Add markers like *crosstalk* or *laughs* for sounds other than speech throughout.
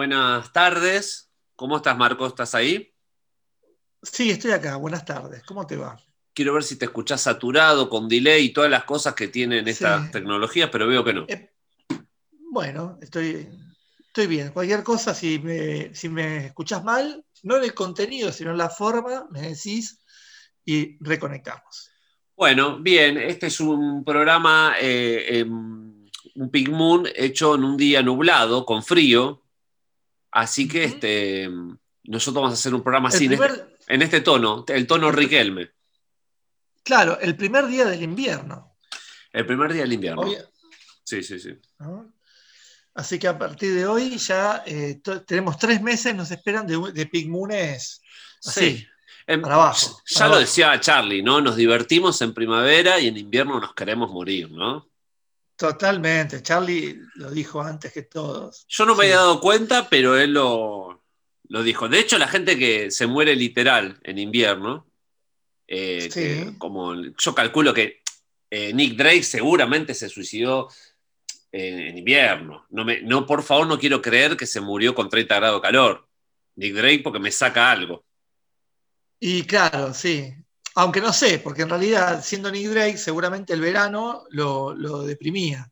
buenas tardes. ¿Cómo estás, Marco? ¿Estás ahí? Sí, estoy acá. Buenas tardes. ¿Cómo te va? Quiero ver si te escuchás saturado, con delay y todas las cosas que tienen estas Sí. tecnologías, pero veo que no. Eh, bueno, estoy, estoy bien. Cualquier cosa, si me, si me escuchás mal, no en el contenido, sino en la forma, me decís y reconectamos. Bueno, bien, este es un programa, eh, em, un Pink Moon hecho en un día nublado, con frío. Así que este, nosotros vamos a hacer un programa El así, en, este, en este tono, el tono Riquelme, claro, el primer día del invierno. el primer día del invierno. Hoy- Sí, sí, sí. ¿no? Así que a partir de hoy ya eh, tenemos tres meses, nos esperan de, de Pig Moones así. Sí. Em, para abajo, Ya para lo abajo. decía Charlie, ¿no? Nos divertimos en primavera y en invierno nos queremos morir, ¿no? Totalmente. Charlie lo dijo antes que todos. Yo no me Sí. había dado cuenta, pero él lo, lo dijo. De hecho, la gente que se muere literal en invierno, eh, Sí. que como yo calculo que eh, Nick Drake seguramente se suicidó en, en invierno. No, me, no, por favor, no quiero creer que se murió con 30 grados de calor. Nick Drake porque me saca algo. Y claro, sí. Aunque no sé, porque en realidad, siendo Nick Drake, seguramente el verano lo, lo deprimía.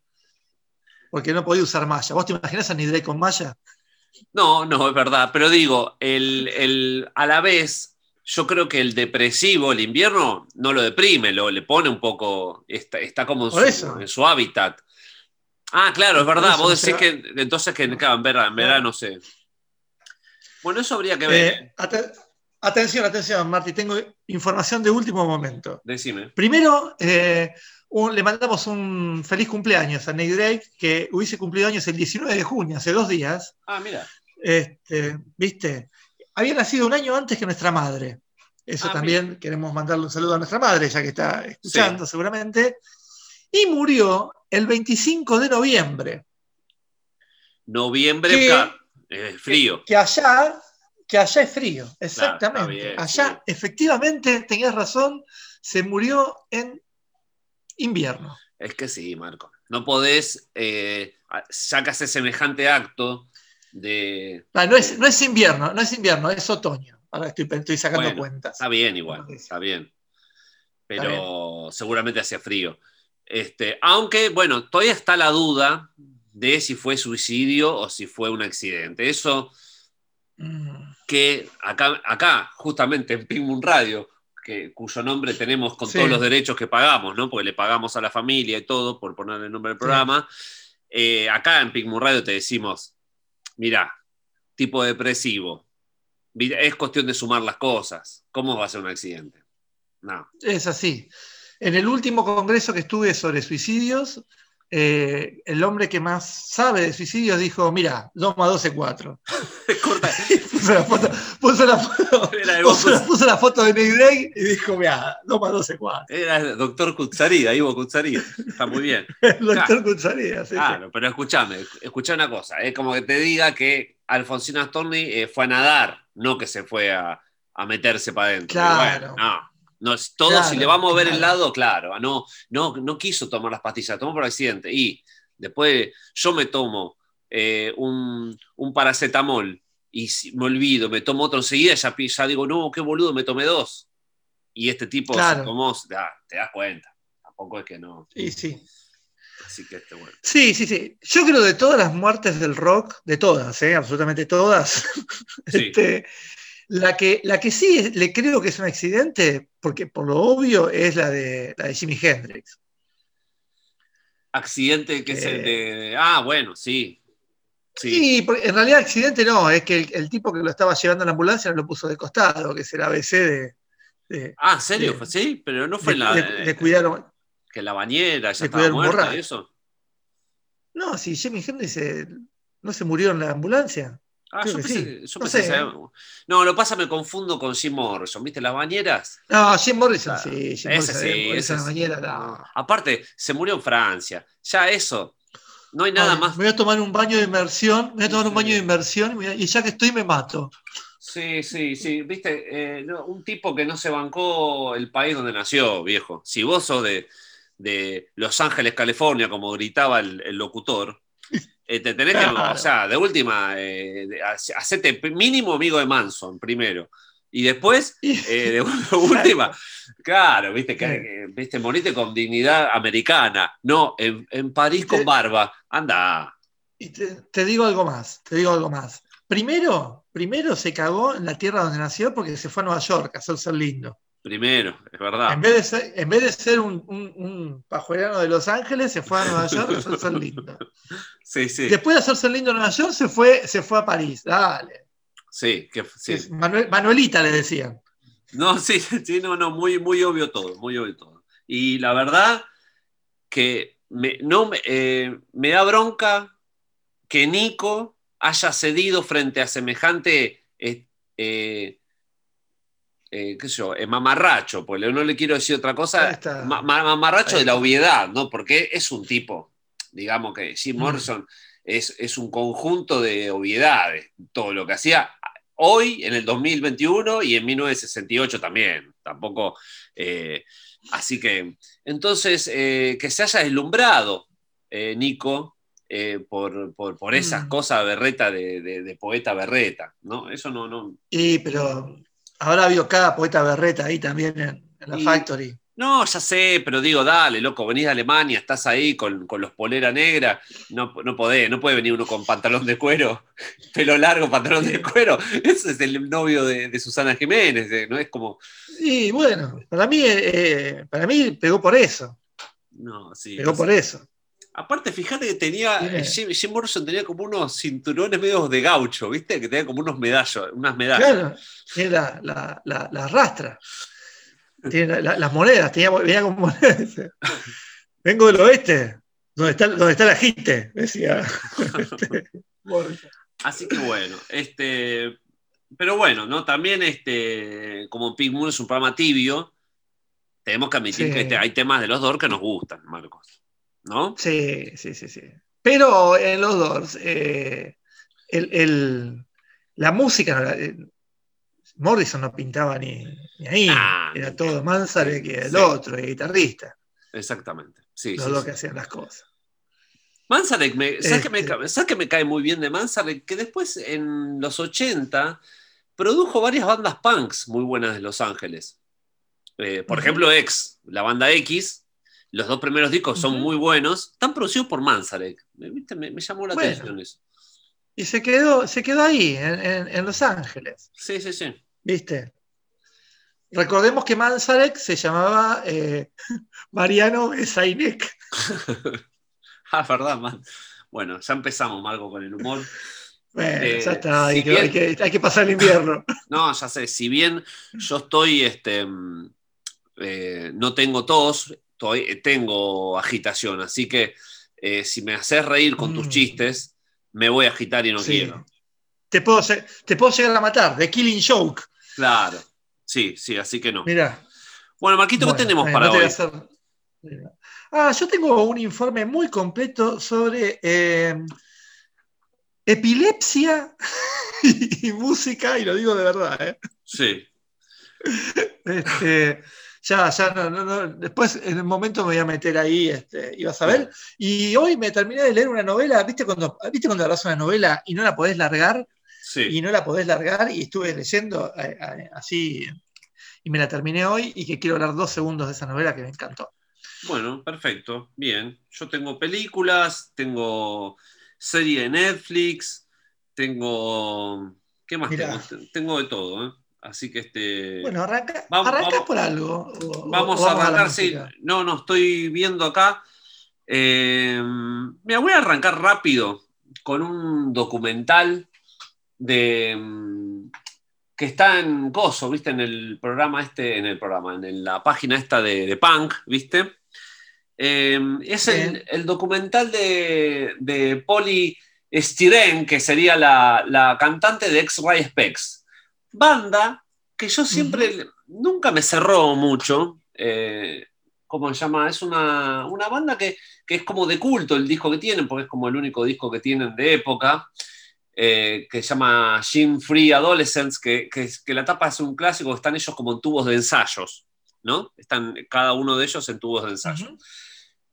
Porque no podía usar malla. ¿Vos te imaginás a Nick Drake con malla? No, no, es verdad. Pero digo, el, el- a la vez, yo creo que el depresivo, el invierno, no lo deprime, lo, le pone un poco, está, está como en su, eso. en su hábitat. Ah, claro, es verdad. eso, Vos o decís sea- que entonces que claro, en verano, en verano sé. Bueno, eso habría que ver. Eh, atención, atención, Marti. Tengo información de último momento. Decime. Primero, eh, un- le mandamos un feliz cumpleaños a Nick Drake, que hubiese cumplido años el 19 de junio, hace dos días. Ah, mira. Este, ¿Viste? Había nacido un año antes que nuestra madre. Eso Ah, también queremos mandarle un saludo a nuestra madre, ya que está escuchando seguramente. Y murió el 25 de noviembre, Noviembre, claro, eh, frío. que allá, que allá es frío, exactamente. bien, allá, sí. efectivamente, tenías razón, se murió en invierno. Es que sí, Marco. No podés, eh, haces semejante acto de. Ah, no, es, no es invierno, no es invierno, es otoño. Ahora estoy, estoy sacando Bueno, cuentas. Está bien igual, está bien. Pero seguramente hacía frío. Este, aunque, bueno, todavía está la duda de si fue suicidio o si fue un accidente. Eso Mm, que acá, acá justamente en Ping Moon Radio, que, cuyo nombre tenemos con Sí. todos los derechos que pagamos, ¿no? Porque le pagamos a la familia y todo por poner el nombre del programa. eh, acá en Ping Moon Radio te decimos, mira, tipo depresivo. Es cuestión de sumar las cosas. ¿Cómo va a ser un accidente? No. Es así. En el último congreso que estuve sobre suicidios, eh, el hombre que más sabe de suicidios dijo, mira, 2 más 2 es 4. Corta. puso la foto, puso la foto, *laughs* puso la- puso la foto de Nick Drake y dijo, mira, 2 más 2 es 4. era el doctor Kutsaría, Ivo Kutsaría. Está muy bien. *laughs* El doctor Cucharía, sí, sí. Claro, pero escúchame, escuchá una cosa. Es como que te diga que Alfonsina Storni eh, fue a nadar, no que se fue a, a meterse para adentro. Claro. Bueno, no. No, es todo, Claro, si le vamos a ver el lado, claro, ah, no, no, no quiso tomar las pastillas, tomó por accidente. Y después yo me tomo eh, un, un paracetamol y me olvido, me tomo otro enseguida, ya, ya digo, no, qué boludo, me tomé dos. Y este tipo Claro. se tomó, ah, te das cuenta. Tampoco es que no. Sí, sí. Así que este, bueno. Sí, sí, sí. Yo creo de todas las muertes del rock, de todas, ¿eh? absolutamente todas, *laughs* Sí. este, la, que, la que sí es- le creo que es un accidente, porque por lo obvio es la de, la de Jimi Hendrix. Accidente que es el Eh. de. Ah, bueno, sí. Sí. Sí, porque en realidad accidente no, es que el, el tipo que lo estaba llevando a la ambulancia no lo puso de costado, que es el ABC de, de, Ah, ¿en serio? de- sí, pero no fue en la. de- de cuidar. que la bañera ya estaba muerta y eso. No, si Jimi Hendrix eh, no se murió en la ambulancia. Ah, yo pensé, sí. yo No pensé sé, que- ¿eh? No, lo pasa, me confundo con Jim Morrison. ¿Viste las bañeras? No, Jim Morrison, Claro. sí, Jim Ese Morrison, sí, eh, ese no. Aparte, se murió en Francia. Ya eso. No hay nada Ay, más. Me voy a tomar un baño de inmersión, me voy a tomar un baño de inmersión y ya que estoy me mato. Sí, sí, sí. Viste, Eh, no, un tipo que no se bancó el país donde nació, viejo. Si vos sos de, de Los Ángeles, California, como gritaba el, el locutor, eh, te tenés que, o sea, de última, eh, hacete mínimo amigo de Manson primero. Y después, *laughs* eh, de, *laughs* última, claro, viste, que, que- viste, moriste con dignidad americana. No, en, en París con barba. Anda. Y te, te digo algo más, te digo algo más. Primero, primero se cagó en la tierra donde nació porque se fue a Nueva York a hacerse lindo. Primero, es verdad. En vez de ser, en vez de ser un, un, un pajuelano de Los Ángeles, se fue a Nueva York a hacerse lindo. *laughs* Sí, sí. Después de hacerse lindo en Nueva York, se fue, se fue a París. Dale. Sí, que, sí. Es Manuel- Manuelita le decían. No, *laughs* sí, sí, no, no, muy, muy obvio todo, muy obvio todo. Y la verdad que me, no, eh, me da bronca que Nico haya cedido frente a semejante, eh, eh, eh, qué sé yo, eh, mamarracho, pues no le quiero decir otra cosa, ma- ma- mamarracho de la obviedad, ¿no? Porque es un tipo, digamos que Jim Mm. Morrison es, es un conjunto de obviedades, todo lo que hacía hoy, en el 2021 y en 1968 también, tampoco... eh, así que, entonces, eh, que se haya deslumbrado eh, Nico por, por- por esas Mm. cosas berreta de, de- de poeta berreta, ¿no? Eso no, no, Y, pero habrá habido cada poeta berreta ahí también en, en la Y- Factory. No, ya sé, pero digo, dale, loco, venís de Alemania, estás ahí con, con los polera negra, no, no podés, no puede venir uno con pantalón de cuero, *laughs* pelo largo, pantalón de cuero. Ese es el novio de, de Susana Jiménez, eh, ¿no? Es como, Y bueno, para mí, eh, para mí pegó por eso. no, sí. Pegó no por eso. Aparte, fíjate que tenía, Tiene- Jim, Jim Morrison tenía como unos cinturones medios de gaucho, ¿viste? Que tenía como unos medallos, unas medallas. Claro, tiene la, la, la, la rastra. Tiene la- la- las monedas, tenía, venía con monedas. Vengo del oeste, donde está, donde está la gente, decía. Este. Así que bueno, este, pero bueno, ¿no? También este, como Pink Moon es un programa tibio, tenemos que admitir Sí. que este- hay temas de los Doors que nos gustan, Marcos, ¿no? Sí, sí, sí, sí. Pero en los Doors, eh, el, el- la música, eh, Morrison no pintaba ni, ni ahí, Ah, era todo Manzarek y el sí. otro, el guitarrista, Exactamente. Sí, los sí, dos sí. que hacían las cosas. Manzarek, me, ¿sabes, que me, Este. ¿sabes que me cae muy bien de Manzarek? Que después en los 80 produjo varias bandas punks muy buenas de Los Ángeles. Eh, por ejemplo, X, la banda X, los dos primeros discos son muy buenos, están producidos por Manzarek. Me, ¿viste? me- me llamó la Bueno. atención eso. Y se quedó, se quedó ahí, en, en- en Los Ángeles, Sí, sí, sí. ¿viste? Recordemos que Manzarek se llamaba eh, *laughs* Mariano Besainek. *laughs* Ah, verdad, man. Bueno, ya empezamos, Marco, con el humor. *laughs* Bueno, Eh, ya está, hay, si que, bien- hay que- hay que pasar el invierno. No, ya sé, si bien yo estoy, este, eh, no tengo tos, estoy- tengo agitación, así que eh, si me haces reír con tus Mm. chistes, me voy a agitar y no Sí. quiero. Te puedo, lle- te puedo llegar a matar, de Killing Joke. Claro, sí, sí, así que no. Mirá. Bueno, Marquito, Bueno, ¿qué tenemos eh, para no te voy hoy? a hacer- Ah, yo tengo un informe muy completo sobre eh, epilepsia *laughs* y, música, y lo digo de verdad. ¿eh? Sí, Este, ya, ya, no, no, no. Después en un momento me voy a meter ahí, este, y vas a ver. Y hoy me terminé de leer una novela, ¿viste cuando, ¿viste cuando agarras una novela y no la podés largar? sí. y no la podés largar y estuve leyendo eh, eh, así y me la terminé hoy y que quiero hablar dos segundos de esa novela que me encantó. Bueno, perfecto, bien. Yo tengo películas, tengo serie de Netflix, tengo... ¿Qué más Mirá. tengo? Tengo de todo, ¿eh? Así que este... Bueno, arranca, Vamos- por algo. o- o- Vamos a arrancar, sí. No, no, estoy viendo acá. Eh, mira, voy a arrancar rápido con un documental de mm, que está en Coso, ¿viste? En el programa este, en el programa, en la página esta de, de Punk, ¿viste? Eh, es el, documental de, de Polly Stiren, que sería la, la cantante de X-Ray Specs. Banda que yo siempre, nunca me cerró mucho. eh, ¿Cómo se llama? Es una, una banda que, que es como de culto el disco que tienen, porque es como el único disco que tienen de época, eh, que se llama Gene Free Adolescents, que, que, que la tapa es un clásico, están ellos como en tubos de ensayos, ¿no? Están cada uno de ellos en tubos de ensayo.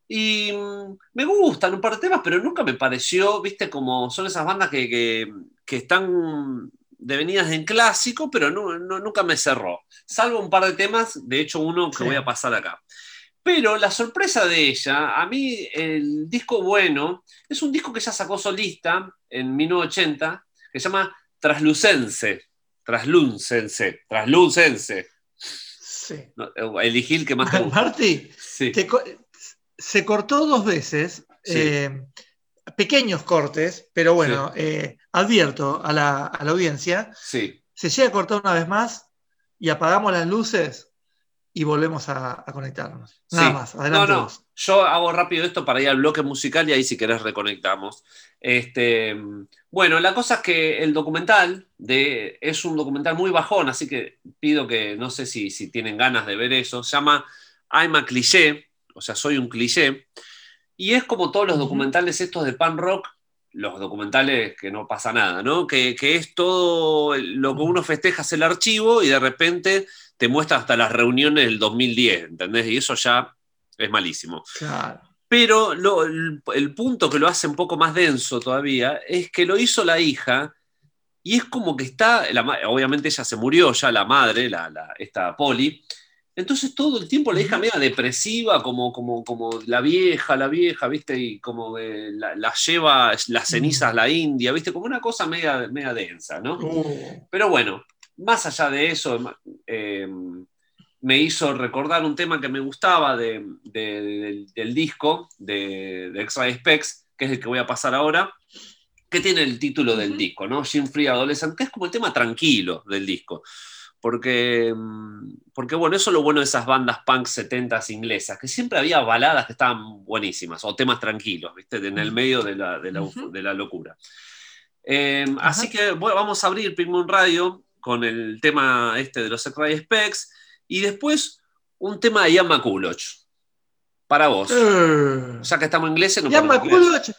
Y mm, me gustan un par de temas, pero nunca me pareció, viste, como son esas bandas que, que, que están devenidas en clásico, pero no, no, nunca me cerró. Salvo un par de temas, de hecho uno que Sí. voy a pasar acá. Pero la sorpresa de ella, a mí el disco bueno, es un disco que ella sacó solista en 1980, que se llama Traslucense. Traslucense. Traslucense. Sí. Elegí el que más te *laughs* gusta. Sí. te co- se cortó dos veces, Sí. eh, pequeños cortes, pero bueno, eh, advierto a la, a la audiencia, sí. se llega a cortar una vez más y apagamos las luces y volvemos a, a conectarnos. Nada Sí. más, No, adelante no, vos. yo hago rápido esto para ir al bloque musical y ahí si querés reconectamos. Este, bueno, la cosa es que el documental de, es un documental muy bajón, así que pido que, no sé si, si tienen ganas de ver eso, se llama I'm a cliché, o sea, soy un cliché, y es como todos los documentales estos de pan rock, los documentales que no pasa nada, ¿no? Que, que es todo lo que uno festeja es el archivo y de repente te muestra hasta las reuniones del 2010, ¿entendés? Y eso ya es malísimo. Claro. Pero lo- el, el punto que lo hace un poco más denso todavía es que lo hizo la hija y es como que está, la obviamente ella se murió ya, la madre, la, la- esta Poli, entonces todo el tiempo la hija media depresiva, como, como, como la vieja, la vieja, ¿viste? Y como eh, la, la lleva las cenizas la India, ¿viste? Como una cosa media, media densa, ¿no? Uh, Pero bueno, más allá de eso, eh, me hizo recordar un tema que me gustaba de- de- del, del disco de, de X-Ray Specs, que es el que voy a pasar ahora, que tiene el título del disco, ¿no? Jim Free Adolescent, que es como el tema tranquilo del disco. Porque, mm, porque, bueno, eso es lo bueno de esas bandas punk 70s inglesas, que siempre había baladas que estaban buenísimas, o temas tranquilos, ¿viste? En el medio de la, de la, Ujú. de la locura. Eh, Ajá. así que bueno, vamos a abrir Pink Moon Radio con el tema este de los X-Ray Specs y después un tema de Ian McCulloch. Para vos. eh. Ya que estamos inglés, no Ian. McCulloch,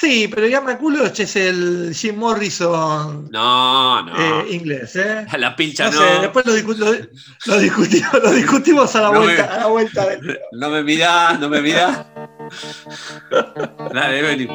sí, pero Ian McCulloch es el Jim Morrison No, no. eh, inglés, ¿eh? la pilcha No no. sé, después lo, discu- lo- lo discutimos, *laughs* lo discutimos a la No me- vuelta, a la vuelta del- No me mirás, no me mirás. Dale, vení.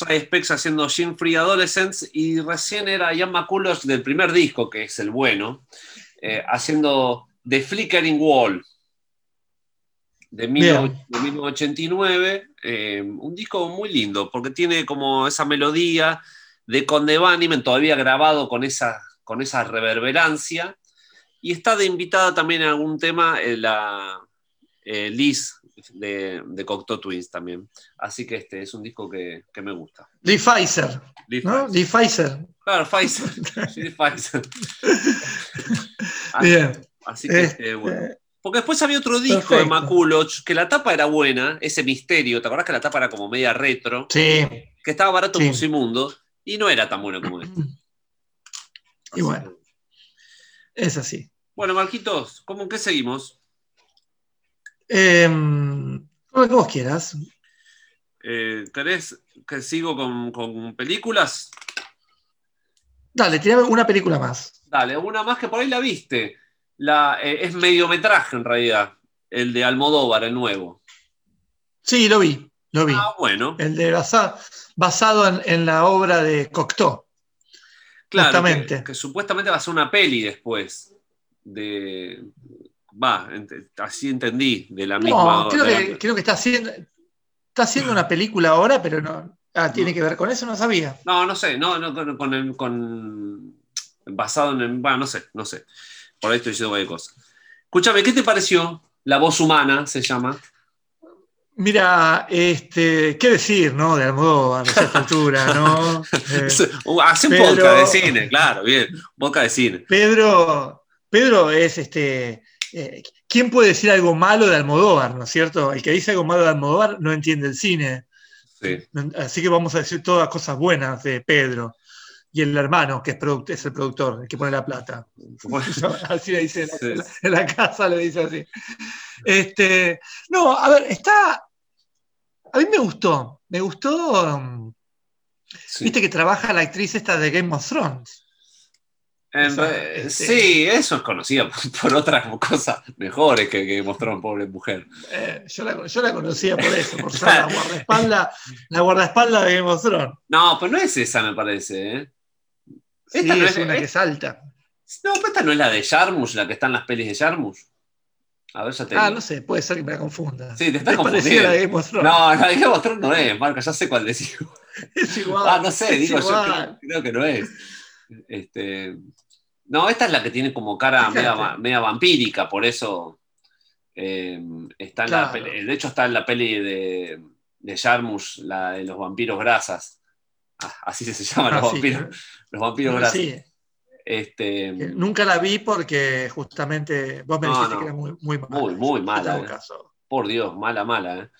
Specs haciendo Gene Free Adolescents y recién era Ian McCulloch del primer disco, que es el bueno, eh, haciendo The Flickering Wall de, mil- Bien. de 1989. eh, un disco muy lindo porque tiene como esa melodía de Conde todavía grabado con esa, con esa reverberancia. Y está de invitada también en algún tema eh, la eh, Liz de, de Cocteau Twins también. Así que este es un disco que, que me gusta. Lee Pfizer, ¿no? Pfizer. Lee Pfizer. Claro, Pfizer. *laughs* Sí, Pfizer. Ah, *laughs* Bien. Así que, Este, este, bueno. Porque después había otro disco de. Maculoch, que la tapa era buena, ese misterio, ¿te acordás que la tapa era como media retro? Sí. Que estaba barato en Sí. Musimundo y no era tan bueno como este. Y bueno, es así. Bueno, Marquitos, ¿cómo qué seguimos? Eh, como que vos quieras. Eh, ¿Querés que sigo con, con películas? Dale, tirame una película más. Dale, una más que por ahí la viste. La, eh, es mediometraje en realidad, el de Almodóvar, el nuevo. Sí, lo vi, lo vi. Ah, bueno. El de basa- basado en, en la obra de Cocteau. Claro, que, que supuestamente va a ser una peli después. De. Va, ent- así entendí, de la misma. No, creo la- que, creo que está haciendo, está haciendo una película ahora, pero no. Ah, tiene que ver con eso, no sabía. No, no sé, no, no, con, con, el- con- basado en. el- Bueno, no sé, no sé. Por ahí estoy diciendo cualquier cosa. Escúchame, ¿qué te pareció? La voz humana se llama. Mira, este, qué decir, ¿no? De Almodóvar a esta altura, ¿no? *laughs* Eh, Hace un pero- podcast de cine, claro, bien. Podcast de cine. Pedro, Pedro es este. Eh, ¿Quién puede decir algo malo de Almodóvar, no es cierto? El que dice algo malo de Almodóvar no entiende el cine. Sí. Así que vamos a decir todas cosas buenas de Pedro. Y el hermano, que es, el productor, el que pone la plata. *laughs* Así le dice en la, Sí. en la- en la casa, le dice así. Este, no, a ver, está. A mí me gustó. Me gustó. Sí. Viste que trabaja la actriz esta de Game of Thrones. Sí, eso es conocido *laughs* por, otras cosas mejores que, que mostraron pobre mujer. Eh, yo, la, yo la conocía por eso, por ser la *laughs* guardaespaldas, la guardaespaldas de Game of Thrones. No, pero no es esa, me parece. ¿eh? Sí, Esta no es es- una es- que salta. No, pero esta no es la de Jarmusch, la que está en las pelis de Jarmusch. A ver, ya te Ah, no sé, puede ser que me la confunda. Sí, te estás la de Game of Thrones. No, la de Game of Thrones no es, Marca, ya sé cuál decir. *laughs* Es igual. Ah, no sé, digo, yo creo, creo que no es. Este, no, esta es la que tiene como cara media, va- media vampírica, por eso eh, está en la peli. De hecho, está en la peli de, de Jarmusch, la de los vampiros grasas. Ah, así se *laughs* llaman Ah, los sí, vampiros, los vampiros que- grasas. sí, Este, nunca la vi porque justamente vos me No, dijiste no. que era muy, muy mala. Muy, mala, eh. caso. por Dios, mala, mala. ¿eh?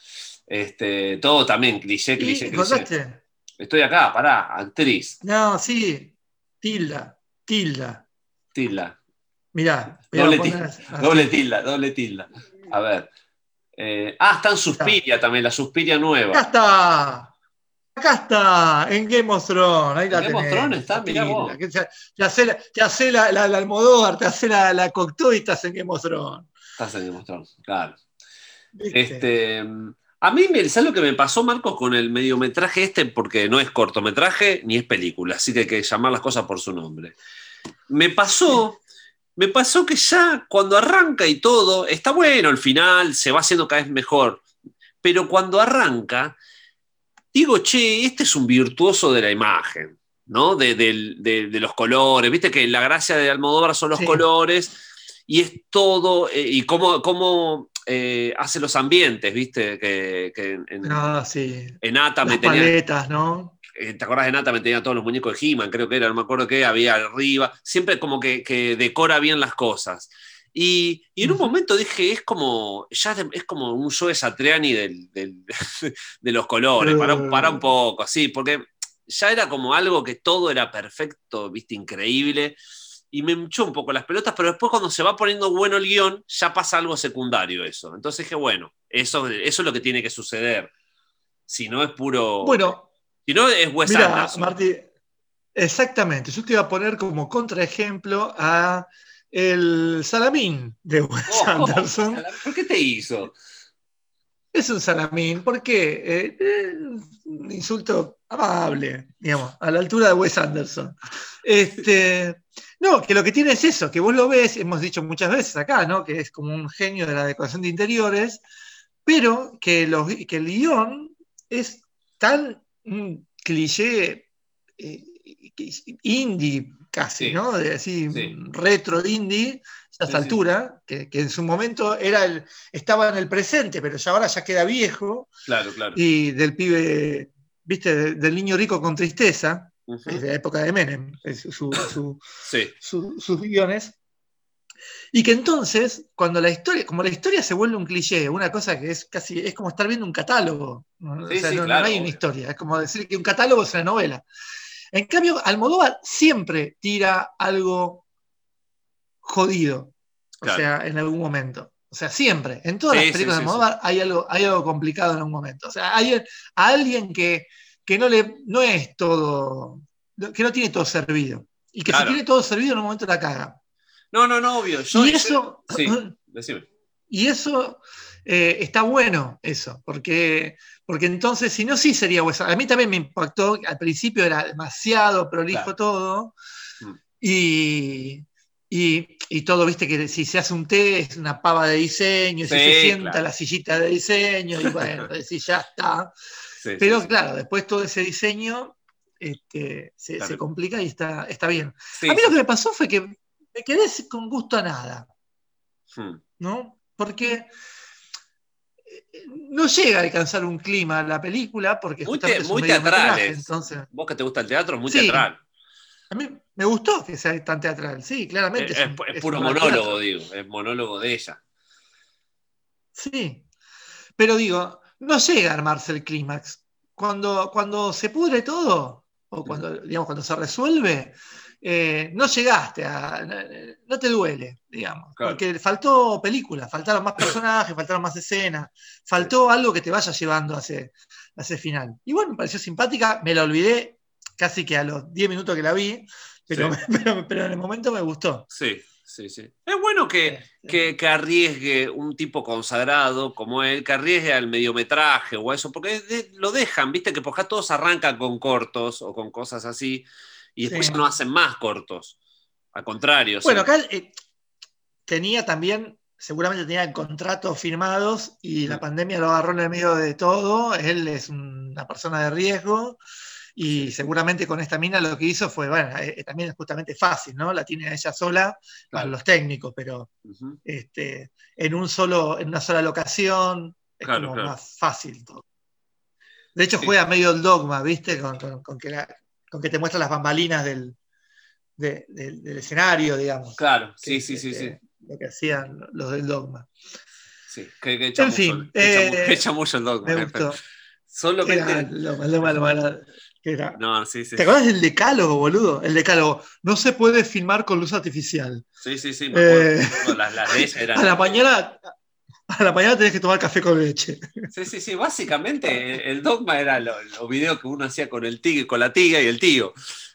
Este, todo también, cliché, ¿Y cliché, cliché. Estoy acá, pará, actriz, No, sí. Tilda. Tilda. tilda. Mirá. Doble tilda, doble tilda, doble tilda. A ver. Eh, ah, está en Suspiria también, la Suspiria Acá nueva. está. Acá está, en Game of Thrones. Ahí la ¿En Game of Thrones está? Mirá vos. Te, te hace, la, te hace la, la, la Almodóvar, te hace la, la Cocteau y estás en Game of Thrones. Estás en Game of Thrones, claro. ¿Viste? Este, a mí, me- ¿sabes lo que me pasó, Marcos, con el mediometraje este? Porque no es cortometraje ni es película, así que hay que llamar las cosas por su nombre. Me pasó, me pasó que ya cuando arranca y todo, está bueno el final, se va haciendo cada vez mejor, pero cuando arranca, digo, che, este es un virtuoso de la imagen, ¿no? De, del- de- de los colores, viste que la gracia de Almodóvar son los Sí. colores y es todo, eh, y cómo, cómo eh, hace los ambientes, viste, que, que en, sí. Ata me tenía, paletas, ¿no? eh, ¿te acordás de Nata? Me tenía todos los muñecos de He-Man, creo que era, no me acuerdo qué, había arriba, siempre como que, que decora bien las cosas. Y, y en un momento dije, es como, ya es como un Joe Satriani del, del- *laughs* de los colores, para, para un poco, sí, porque ya era como algo que todo era perfecto, viste, increíble, y me echó un poco las pelotas, pero después cuando se va poniendo bueno el guion, ya pasa algo secundario eso. Entonces dije, bueno, eso, eso es lo que tiene que suceder. Si no es puro... Bueno, si no es Wes mira, Anderson. Martí, Exactamente. Yo te iba a poner como contraejemplo a el Salamín de Wes *laughs* Oh, Anderson. ¿Por qué te hizo? Es un salamín, porque eh, eh, un insulto amable, digamos, a la altura de Wes Anderson. Este, no, que lo que tiene es eso, que vos lo ves, hemos dicho muchas veces acá, ¿no? Que es como un genio de la decoración de interiores, pero que, los- que el guion es tan un cliché eh, indie casi, Sí. ¿no? De así, Sí. retro indie, a Sí, sí. altura, que, que en su momento era el, estaba en el presente, pero ya ahora ya queda viejo, Claro, claro. y del pibe, viste, de- del niño rico con tristeza, Ujú. es de la época de Menem, su- su- Sí, su- sus guiones. Y que entonces, cuando la historia, como la historia se vuelve un cliché, una cosa que es casi, es como estar viendo un catálogo. ¿no? Sí, o sea, sí, no, hay una obvio. historia, es como decir que un catálogo es una novela. En cambio, Almodóvar siempre tira algo jodido. O sea, en algún momento. O sea, siempre. En todas Sí, las películas de Almodóvar hay algo, hay algo complicado en algún momento. O sea, hay a alguien que, que no le no es todo, que no tiene todo servido. Y que Claro. si tiene todo servido en un momento la caga. No, no, no, obvio. Yo, y eso, Sí, *laughs* decime. y eso eh, está bueno, eso, porque, porque entonces, si no, sí sería Wes A mí también me impactó, al principio era demasiado prolijo Claro. todo, Mm. y, y, y todo, viste, que si se hace un té es una pava de diseño, y si Sí, se sienta claro. la sillita de diseño, y bueno, *laughs* decís, ya está. Sí, Pero sí, claro, después todo ese diseño este, se, Claro. se complica y está, está bien. A mí lo que me pasó fue que me quedé con gusto a nada. Hmm. ¿no? Porque eh, no llega a alcanzar un clima la película, porque Muy, te- muy teatrales. entonces, Vos que te gusta el teatro, muy Sí. teatral. a mí me gustó que sea tan teatral, sí, claramente. es- un- es es puro monólogo, teatro. digo. Es monólogo de ella. Sí, pero digo, no llega a armarse el clímax. Cuando, cuando se pudre todo, o cuando, digamos, cuando se resuelve, eh, no llegaste a. No te duele, digamos. Claro. Porque faltó película, faltaron más personajes, faltaron más escenas, faltó algo que te vaya llevando a ese, a ese final. Y bueno, me pareció simpática, me la olvidé casi que a los 10 minutos que la vi, pero, Sí. *laughs* pero, pero en el momento me gustó. Sí, sí, sí. Es bueno que, que, que arriesgue un tipo consagrado como él, que arriesgue al mediometraje o eso, porque de- lo dejan, viste, que por acá todos arrancan con cortos o con cosas así, y después Sí. ya no hacen más cortos. Al contrario. Bueno, acá eh, tenía también, seguramente tenía contratos firmados y la Mm. pandemia lo agarró en el medio de todo. Él es una persona de riesgo y seguramente con esta mina lo que hizo fue, bueno, eh, también es justamente fácil, ¿no? La tiene ella sola, para los técnicos, pero este, en, un solo, en una sola locación es Claro, como claro. más fácil todo. De hecho, Sí. juega medio el dogma, ¿viste? Con, con- con que, la- con que te muestra las bambalinas del, de- del- del escenario, digamos Claro, que sí, sí, sí, sí. este, Lo que hacían los del dogma. sí. Que, que echa En mucho, fin, echa, eh, mucho el dogma. Me eh, gustó. Solamente. Era lo que era- No, sí, sí. ¿Te acuerdas del decálogo, boludo? El decálogo. No se puede filmar con luz artificial. Sí, sí, sí. Me acuerdo. Eh, No, Las, las de ella *laughs* eran. A la mañana, a la mañana tenés que tomar café con leche. Sí, sí, sí. Básicamente el dogma era los videos que uno hacía con el tigre, con la tiga y el tío.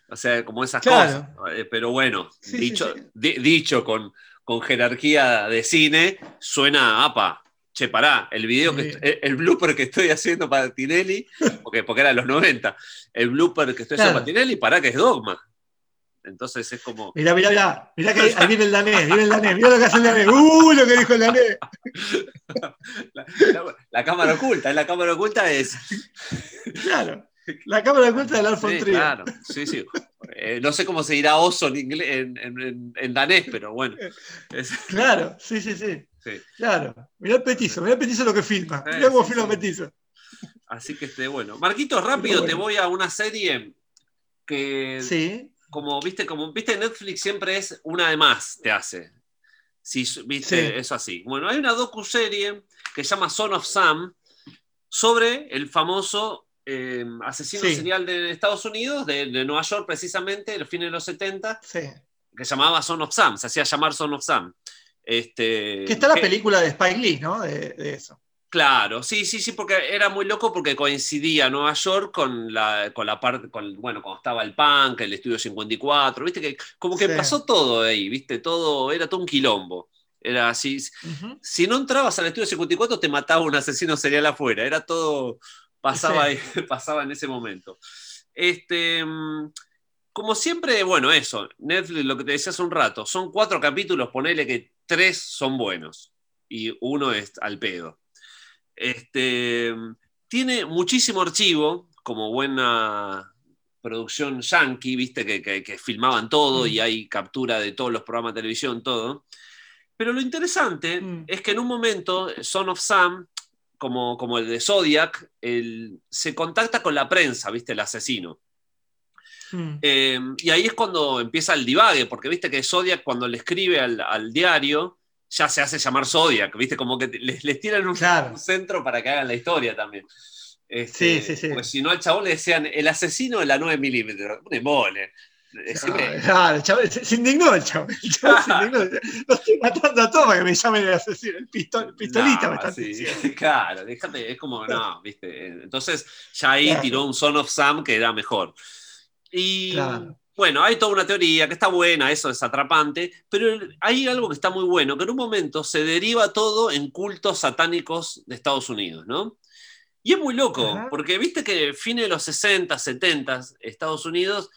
O sea, como esas Claro. cosas. Eh, Pero bueno, Sí, dicho, sí, sí. di- dicho con, con jerarquía de cine, suena apa. Che, pará, el video Sí. est- el, blooper que estoy haciendo para Tinelli, porque, porque era de los 90, el blooper que estoy haciendo para Tinelli, pará que es dogma. Entonces es como. Mirá, mirá, mirá. Mirá que ahí, viene el danés, viene el danés. Mirá lo que hace el danés. ¡Uh! Lo que dijo el danés. *laughs* La, la- la cámara oculta, la cámara oculta es. Claro. La cámara oculta del Alfon Sí, claro, sí, sí. Eh, no sé cómo se dirá oso en, inglés, en, en- en- en danés, pero bueno. Es- Claro, sí, sí, sí. Sí. Claro. Mirá el petizo, mirá el petizo lo que filma. Mirá cómo filma el petizo. Así que este, bueno. Marquitos, rápido, bueno. te voy a una serie que, Sí, como viste, como viste, Netflix siempre es una de más, te hace. Sí, viste, Sí. eso así. Bueno, hay una docu-serie que se llama Son of Sam sobre el famoso eh, asesino Sí. serial de Estados Unidos, de, de Nueva York precisamente, los fines de los 70, sí. que se llamaba Son of Sam, se hacía llamar Son of Sam. Este, Que está la que- película de Spike Lee, ¿no? De, de eso. Claro, sí, sí, sí, porque era muy loco porque coincidía Nueva York con la, con la parte, con, bueno, cuando estaba el punk, el estudio 54, viste que como que Sí. pasó todo ahí, viste, todo, era todo un quilombo. Era así, si no entrabas al estudio 54 te mataba un asesino serial afuera, era todo, pasaba, ahí, *laughs* pasaba en ese momento. Este, mm, como siempre, bueno, eso, Netflix, lo que te decía hace un rato, son cuatro capítulos, ponele que tres son buenos y uno es al pedo. Este, tiene muchísimo archivo, como buena producción yankee, viste, que, que- que filmaban todo Mm. y hay captura de todos los programas de televisión, todo. Pero lo interesante Mm. es que en un momento, Son of Sam, como, como el de Zodiac, el- se contacta con la prensa, viste, el asesino. Mm. Eh, y ahí es cuando empieza el divague, porque viste que Zodiac cuando le escribe al, al diario ya se hace llamar Zodiac, viste, como que les, les tiran un, Claro. un centro para que hagan la historia también. Este, Sí, sí, sí. Pues si no al chabón le decían el asesino de la 9 milímetros, un embole. Decime- el chaval- se, se indignó el chaval. El chaval *laughs* se indignó. Lo estoy matando a todos para que me llamen el asesino, el, pistol- el pistolita. No, me están sí, diciendo. *laughs* claro, déjate, es como, no, *laughs* viste. Entonces ya ahí Claro. tiró un Son of Sam que era mejor. Y Claro. bueno, hay toda una teoría que está buena, eso es atrapante, pero hay algo que está muy bueno, que en un momento se deriva todo en cultos satánicos de Estados Unidos, ¿no? Y es muy loco, Ajá. porque viste que fines de los 60, 70, Estados Unidos,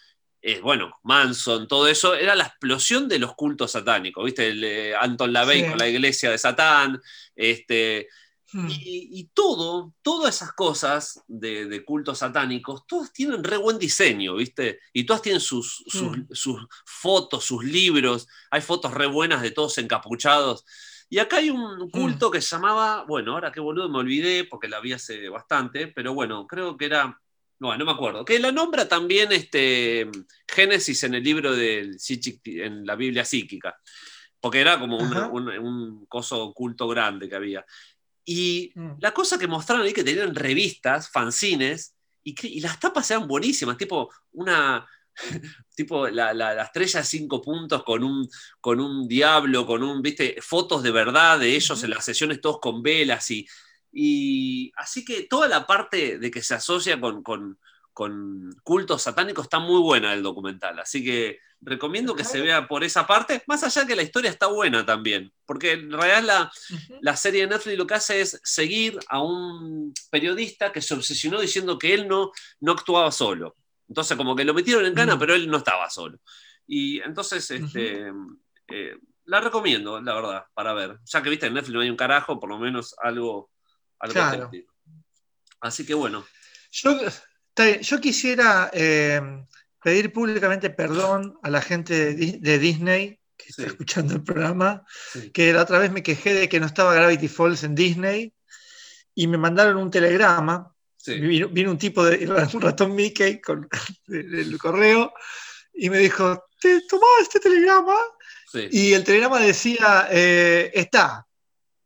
eh, bueno, Manson, todo eso, era la explosión de los cultos satánicos, viste, el, eh, Anton LaVey Sí. con la iglesia de Satán, este, Mm. y, y todo, todas esas cosas de, de cultos satánicos, todas tienen re buen diseño, ¿viste? Y todas tienen sus, sus, Mm. sus fotos, sus libros, hay fotos re buenas de todos encapuchados. Y acá hay un culto que se llamaba, bueno, ahora qué boludo me olvidé porque la vi hace bastante, pero bueno, creo que era, no, no me acuerdo, que la nombra también este, Génesis en el libro del en la Biblia psíquica, porque era como un, un, un coso oculto grande que había. Y Mm. la cosa que mostraron ahí que tenían revistas, fanzines, y, las tapas eran buenísimas, tipo una. *laughs* tipo la, la- la estrella de cinco puntos con un, con un diablo, con un, viste, fotos de verdad de ellos en las sesiones todos con velas y, y así que toda la parte de que se asocia con, con, con cultos satánicos está muy buena el documental, así que recomiendo que se vea por esa parte, más allá que la historia está buena también, porque en realidad la, la serie de Netflix lo que hace es seguir a un periodista que se obsesionó diciendo que él no, no actuaba solo. Entonces, como que lo metieron en cana, Mm. pero él no estaba solo. Y entonces, este, eh, la recomiendo, la verdad, para ver. Ya que viste en Netflix no hay un carajo, por lo menos algo, algo Claro. Así que bueno, Yo, yo quisiera eh, pedir públicamente perdón a la gente de, Di- de Disney que está Sí. escuchando el programa, sí. que la otra vez me quejé de que no estaba Gravity Falls en Disney y me mandaron un telegrama. sí. Vino, vino un tipo de un ratón Mickey con *laughs* el correo y me dijo, ¿te tomás este telegrama? Y el telegrama decía, eh, está,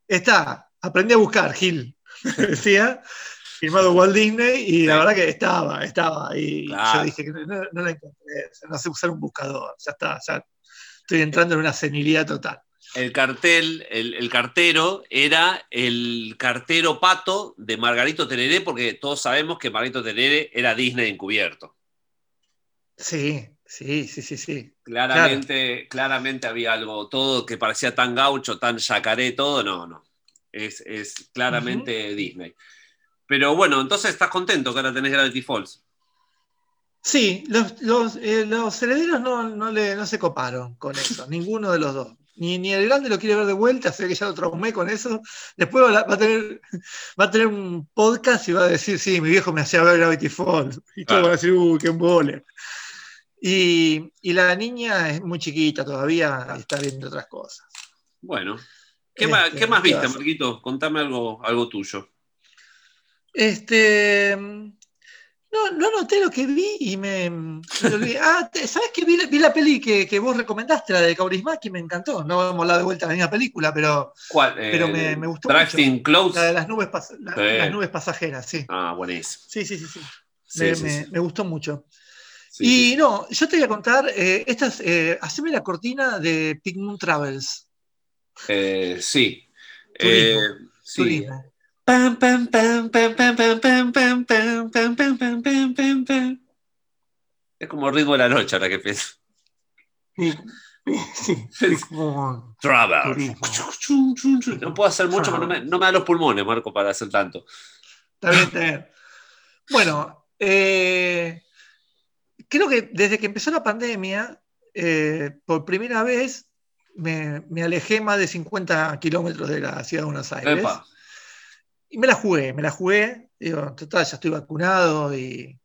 está, aprendí a buscar, Gil. *laughs* decía, firmado Walt Disney, y la verdad que estaba, estaba. Y Claro. yo dije que no, no la encontré, no sé usar un buscador, ya está, ya estoy entrando en una senilidad total. El cartel, el, el cartero era el cartero pato de Margarito Tereré, porque todos sabemos que Margarito Tereré era Disney encubierto. Sí, sí, sí, sí, sí. Claramente, claramente había algo, todo que parecía tan gaucho, tan yacaré, todo, no, no. Es, es claramente Disney. Pero bueno, entonces estás contento que ahora tenés Gravity Falls. Sí, los, los, eh, los herederos no, no, le, no se coparon con eso, *laughs* ninguno de los dos. Ni, ni el grande lo quiere ver de vuelta, sé que ya lo traumé con eso. Después va a, va a tener, va a tener un podcast y va a decir, sí, mi viejo me hacía ver Gravity Falls. *laughs* Y todos Claro. van a decir, uy, qué embole. Y, y la niña es muy chiquita todavía y está viendo otras cosas. Bueno. ¿Qué, más, Este, ¿qué más ¿qué viste, a hacer? Marquito? Contame algo, algo tuyo. Este. No, no noté lo que vi y me. me. Ah, ¿sabes qué? Vi, la- vi la peli que, que vos recomendaste, la de Kaurismäki, me encantó. No vamos a hablar de vuelta de la misma película, pero ¿Cuál? Pero me- me gustó Driving Close. la de las nubes, pas- la- Sí. las nubes pasajeras, sí. Ah, buenísimo. Sí, sí, sí, sí. Sí, me, sí, me- gustó mucho. Y no, yo te voy a contar, eh, estas, eh, haceme la cortina de Pink Moon Travels. Eh, sí. Turismo, Eh, sí. Turismo. Pam, pam, pam, pam, pam, pam, pam, pam, pam, pam, pam, pam, pam, pam, pam. Es como ritmo de la noche ahora que pienso. Sí, como- Travel. No puedo hacer mucho, pero no me, no me da los pulmones, Marco, para hacer tanto. Está bien, está bien. Bueno, eh, creo que desde que empezó la pandemia, eh, por primera vez me, me alejé más de 50 kilómetros de la ciudad de Buenos Aires. Epa. Y me la jugué, me la jugué. Digo, total, ya estoy vacunado y,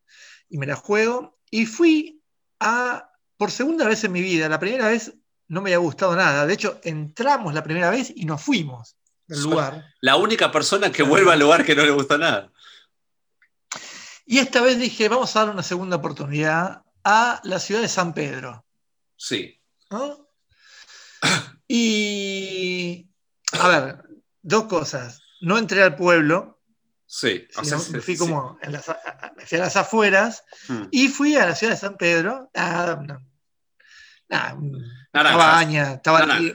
y me la juego. Y fui a, por segunda vez en mi vida, la primera vez no me había gustado nada. De hecho, entramos la primera vez y nos fuimos del lugar. La única persona que vuelve al lugar que no le gusta nada. Y esta vez dije, vamos a dar una segunda oportunidad a la ciudad de San Pedro. Sí. ¿no? Y, a ver, dos cosas. No entré al pueblo, Sí. O sea, sino me fui sí. como en las, a- a- me fui a las afueras Mm. y fui a la ciudad de San Pedro. a una Naranjas. cabaña, estaba Naranja.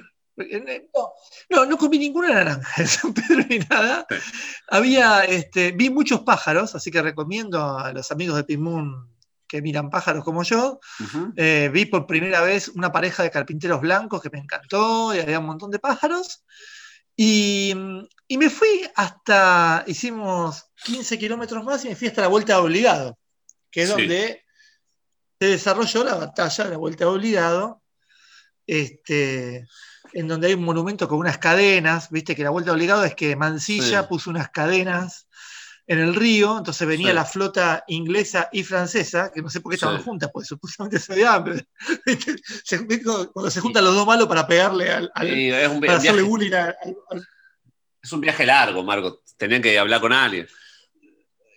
no, no, no comí ninguna naranja de San Pedro ni nada. Sí. Había, este, vi muchos pájaros, así que recomiendo a los amigos de Pimun que miran pájaros como yo. Eh, vi por primera vez una pareja de carpinteros blancos que me encantó y había un montón de pájaros. Y, y me fui hasta, hicimos 15 kilómetros más y me fui hasta la Vuelta de Obligado, que es Sí. donde se desarrolló la batalla de la Vuelta de Obligado, este, en donde hay un monumento con unas cadenas, viste que la Vuelta de Obligado es que Mansilla Sí. puso unas cadenas en el río, entonces venía Sí. la flota inglesa y francesa, que no sé por qué estaban Sí. juntas, porque supuestamente se odiaban, pero ¿viste? Se- ¿viste cuando se juntan los dos malos para pegarle al, al- Sí, es, un, para hacerle viaje, bullying al- al- al- es un viaje largo, Marco. Tenían que hablar con alguien.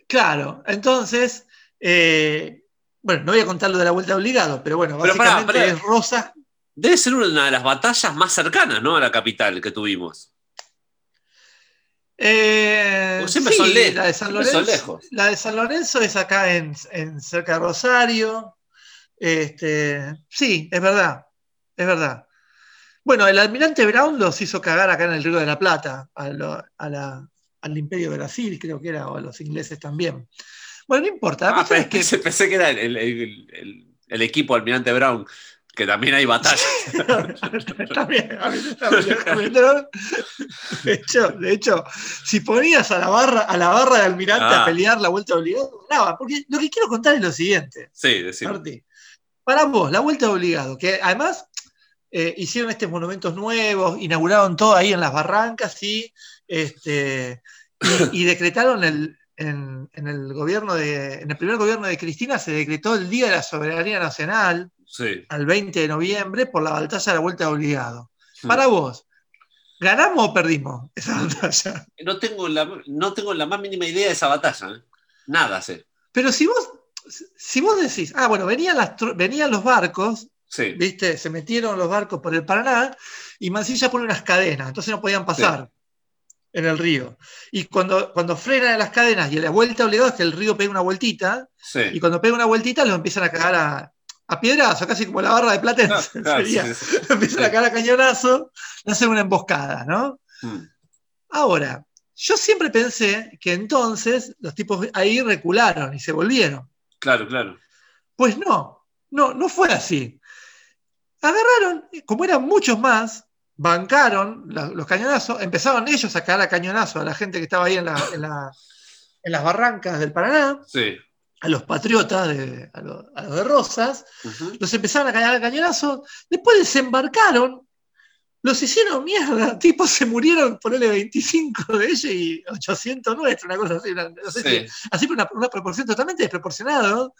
Claro, entonces, eh, bueno, no voy a contar lo de la vuelta obligado, pero bueno, Pero pará, básicamente pará. es Rosa. Debe ser una de las batallas más cercanas, ¿no? A la capital que tuvimos. Eh, Porque siempre sí, son lejos, La de San son Lorenzo, lejos. La de San Lorenzo es acá en, en cerca de Rosario. Este, sí, es verdad, es verdad. Bueno, el almirante Brown los hizo cagar acá en el Río de la Plata, a lo- a la- al Imperio de Brasil, creo que era, o a los ingleses también. Bueno, no importa. Ah, es que- pensé, *laughs* pensé que era el- el- el equipo Almirante Brown, que también hay batallas. *laughs* También. De hecho, de hecho, si ponías a la barra, a la barra de almirante Ah. a pelear la vuelta obligado, ganaba. Porque lo que quiero contar es lo siguiente, Sí. Marti. Para vos, la vuelta obligado, que además eh, hicieron estos monumentos nuevos, inauguraron todo ahí en las barrancas y, este, y, y decretaron el, en, en el gobierno de, en el primer gobierno de Cristina se decretó el Día de la Soberanía Nacional Sí. al 20 de noviembre por la batalla de la vuelta obligado. Hmm. Para vos, ¿ganamos o perdimos esa batalla? No tengo, la, no tengo la más mínima idea de esa batalla. ¿eh? Nada sé. Pero si vos, si vos decís, ah, bueno, venían, las, venían los barcos, Sí. ¿viste? Se metieron los barcos por el Paraná y Mansilla pone unas cadenas, entonces no podían pasar en el río. Y cuando, cuando frenan las cadenas y la vuelta obligada es que el río pega una vueltita, y cuando pega una vueltita los empiezan a cagar a, a piedrazo, casi como la barra de Platense. Claro, *laughs* claro, sería. sí, sí, sí. *laughs* empiezan a cagar a cañonazo, y hacen una emboscada, ¿no? Mm. Ahora, yo siempre pensé que entonces los tipos ahí recularon y se volvieron. Claro, claro. Pues no, no, no fue así. Agarraron, como eran muchos más, bancaron la- los cañonazos, empezaron ellos a cagar a cañonazo a la gente que estaba ahí en, la- en la- en las barrancas del Paraná, Sí. A los patriotas, de- a, los, a los de Rosas, los empezaron a cagar a cañonazo, después desembarcaron, los hicieron mierda, *laughs* tipos se murieron, ponele 25 de ellos y 800 nuestros, una cosa así, una- no sé si- Sí. así por una, una proporción totalmente desproporcionada, ¿no?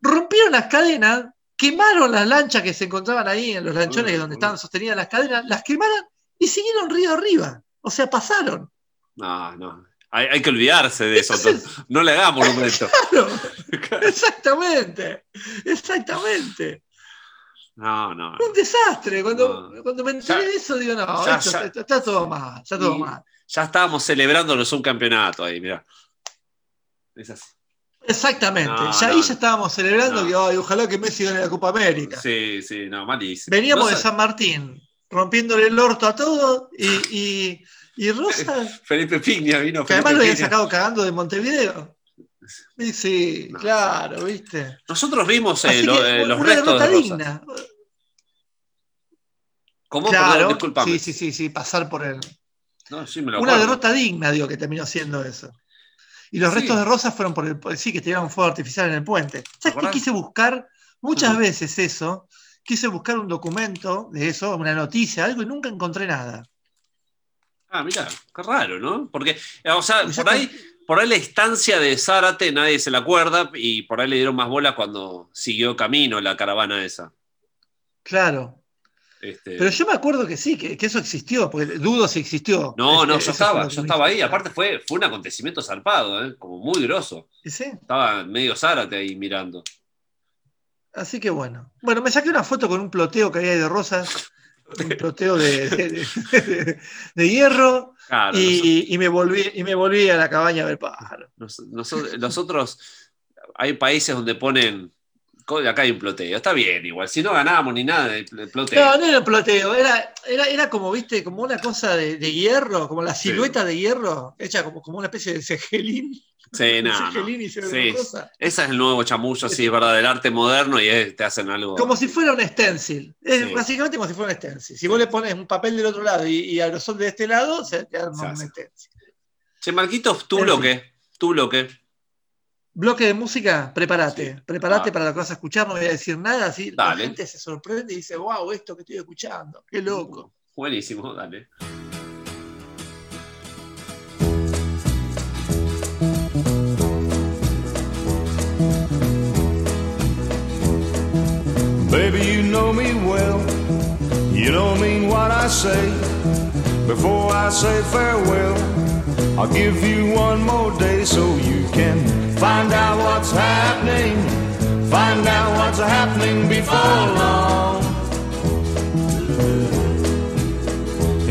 rompieron las cadenas, quemaron las lanchas que se encontraban ahí en los lanchones donde estaban sostenidas las cadenas, las quemaron y siguieron río arriba, o sea, pasaron. No, no. Hay, hay que olvidarse de eso. Entonces- No le hagamos monumento. *laughs* Claro, exactamente, exactamente. No, no. Un desastre. Cuando, No. cuando me enteré de eso, digo, no, ya- esto ya- está, está todo mal, está todo mal. Ya estábamos celebrándonos un campeonato ahí, mira. Es así. Exactamente. No, ya no, ahí ya estábamos celebrando No. que ay, ojalá que Messi gane la Copa América. Sí, sí, no, malísimo. Veníamos de San Martín, rompiéndole el orto a todo y, y- Y Rosas, *laughs* Felipe Pignia vino. que además lo habían sacado cagando de Montevideo. Sí, No, claro, ¿viste? Nosotros vimos eh, lo- eh, los una restos derrota de Rosas. digna. ¿Cómo? Claro, Perdón, sí, sí, sí, sí, pasar por el. No, sí, me lo Una derrota digna, digo, que terminó siendo eso. Y los Sí. restos de Rosas fueron por el. por- Sí, que tiraron fuego artificial en el puente. ¿Sabes qué quise buscar? Muchas veces eso. Quise buscar un documento de eso, una noticia, algo, y nunca encontré nada. Ah, mira, qué raro, ¿no? Porque, o sea, por ahí, por ahí la estancia de Zárate nadie se la acuerda y por ahí le dieron más bola cuando siguió camino la caravana esa. Claro. Este, Pero yo me acuerdo que sí, que, que eso existió, porque dudo si existió. no, no, Este, yo estaba, yo estaba ahí. Aparte fue, fue un acontecimiento zarpado, ¿eh? como muy grosso. ¿Y sí? Estaba medio Zárate ahí mirando. Así que bueno. Bueno, me saqué una foto con un ploteo que había ahí de rosas, un ploteo de, de- de- de hierro, Claro, y, y me volví, y me volví a la cabaña a ver pájaros. nos- nos- nosotros, hay países donde ponen, acá hay un ploteo, está bien igual, si no ganábamos ni nada, el ploteo. No, no era un ploteo, era, era, era como, viste, como una cosa de, de hierro, como la Sí. silueta de hierro, hecha como, como una especie de cegelín. Sí, *laughs* no, no. y se Sí. cosa. Es el nuevo chamullo, sí, es verdad, del arte moderno y es- te hacen algo. Como si fuera un stencil. Es Sí. básicamente como si fuera un stencil. Si vos le pones un papel del otro lado y, y aerosol de este lado, se te arma Se un stencil. Che, Marquitos, tu En bloque, tu bloque. Bloque de música, prepárate. Sí. Prepárate Ah. para lo que vas a escuchar, no voy a decir nada, así Dale. la gente se sorprende y dice, wow, esto que estoy escuchando, qué loco. Buenísimo, dale. Baby, you know me well. You don't mean what I say. Before I say farewell, I'll give you one more day so you can find out what's happening. Find out what's happening before long.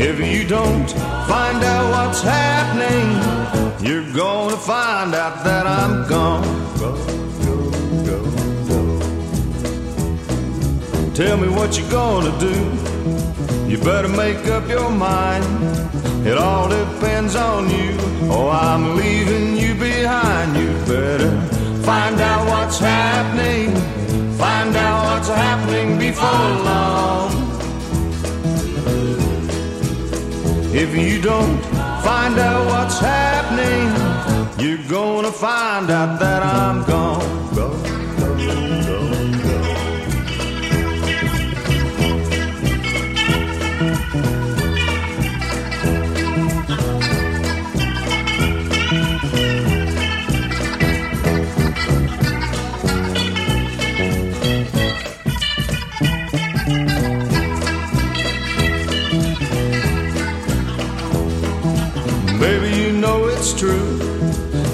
If you don't find out what's happening, you're gonna find out that I'm gone. Go, go, go, go. Tell me what you're gonna do. You better make up your mind. It all depends on you. Oh, I'm leaving you behind. You better find out what's happening. Find out what's happening before long. If you don't find out what's happening, you're gonna find out that I'm gone.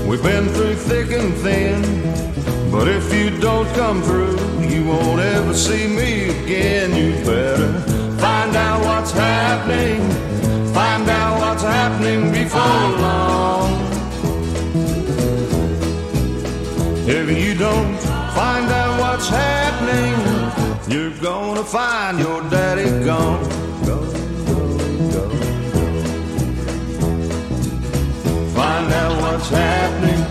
We've been through thick and thin. But if you don't come through, you won't ever see me again. You better find out what's happening. Find out what's happening before long. If you don't find out what's happening, you're gonna find your daddy gone. Find out what's happening.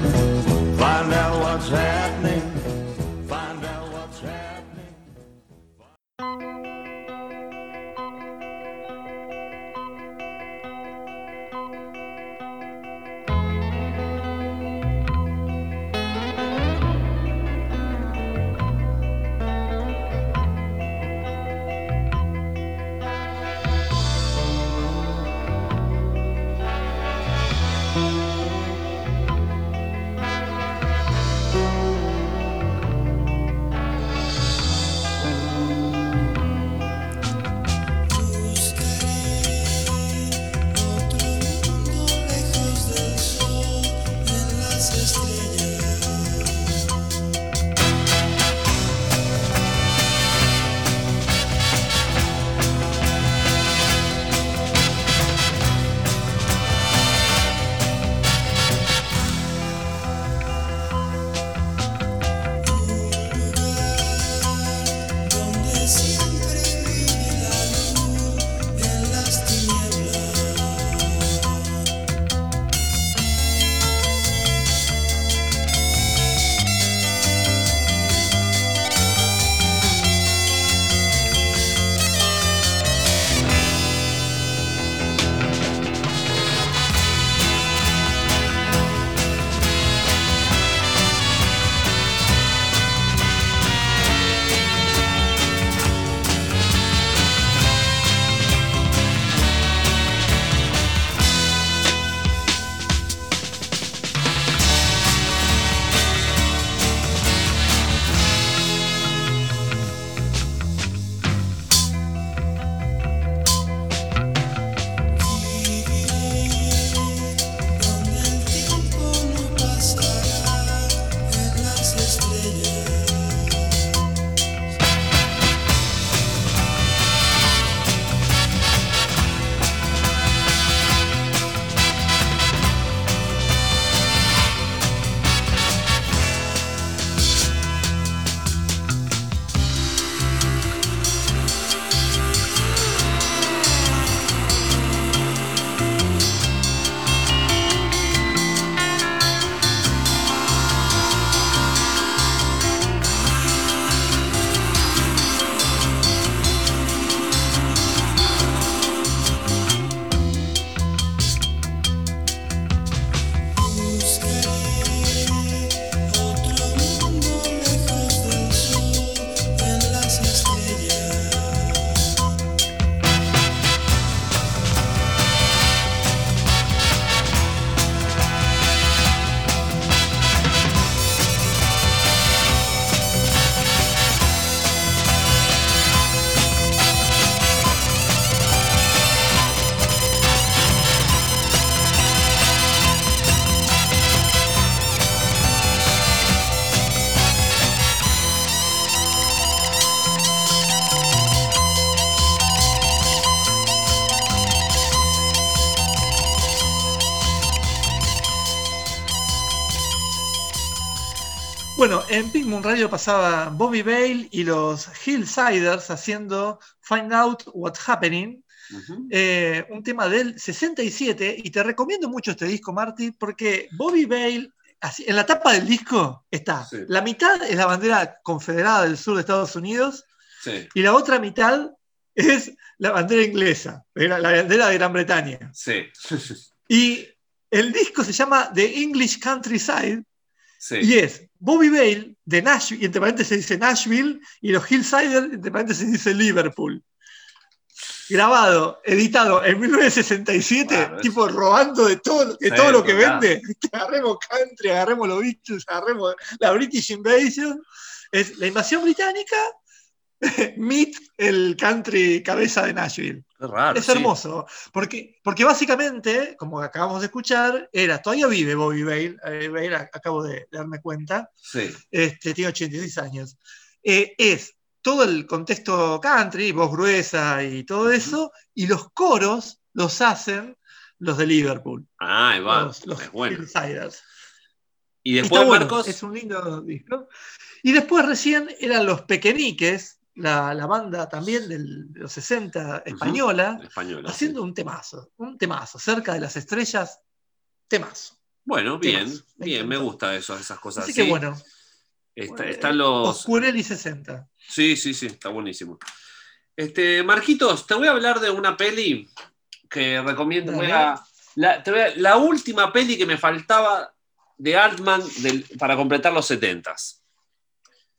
Bueno, en Pink Moon Radio pasaba Bobby Bale y los Hillsiders haciendo Find Out What's Happening, Ujú. eh, un tema del 67, y te recomiendo mucho este disco, Marty, porque Bobby Bale, así, en la tapa del disco está, Sí. la mitad es la bandera confederada del sur de Estados Unidos, Sí, y la otra mitad es la bandera inglesa, la la bandera de Gran Bretaña. sí, *laughs* Y el disco se llama The English Countryside, sí. y es Bobby Bale de Nashville, y entre paréntesis dice Nashville, y los Hillsiders, entre paréntesis dice Liverpool. Grabado, editado en 1967, Claro, es- tipo robando de todo, de Sí, todo lo que total. vende. *laughs* Agarremos country, agarremos los Beatles, agarremos la British Invasion. Es la invasión británica, *laughs* meet el country cabeza de Nashville. Raro. Es sí. hermoso, porque, porque básicamente, como acabamos de escuchar, era, todavía vive Bobby Bale, eh, Bale, acabo de, darme cuenta, Sí, este, tiene 86 años. Eh, es todo el contexto country, voz gruesa y todo eso, y los coros los hacen los de Liverpool, Ah, ahí va. los, los es bueno. Hillsiders. Y después, bueno, Marcos. es un lindo disco. Y después recién eran los Pequeñiques, la, la banda también del- de los 60 española, Español. haciendo un temazo, un temazo, cerca de las estrellas, temazo. Bueno, bien. Me bien, me gusta eso, esas cosas Así así. que bueno, Está- están los. Oscurelli 60. Sí, sí, sí, está buenísimo. Este, Marquitos, te voy a hablar de una peli que recomiendo. Dale. voy a- la, te voy a- la última peli que me faltaba de Altman del- para completar los 70s.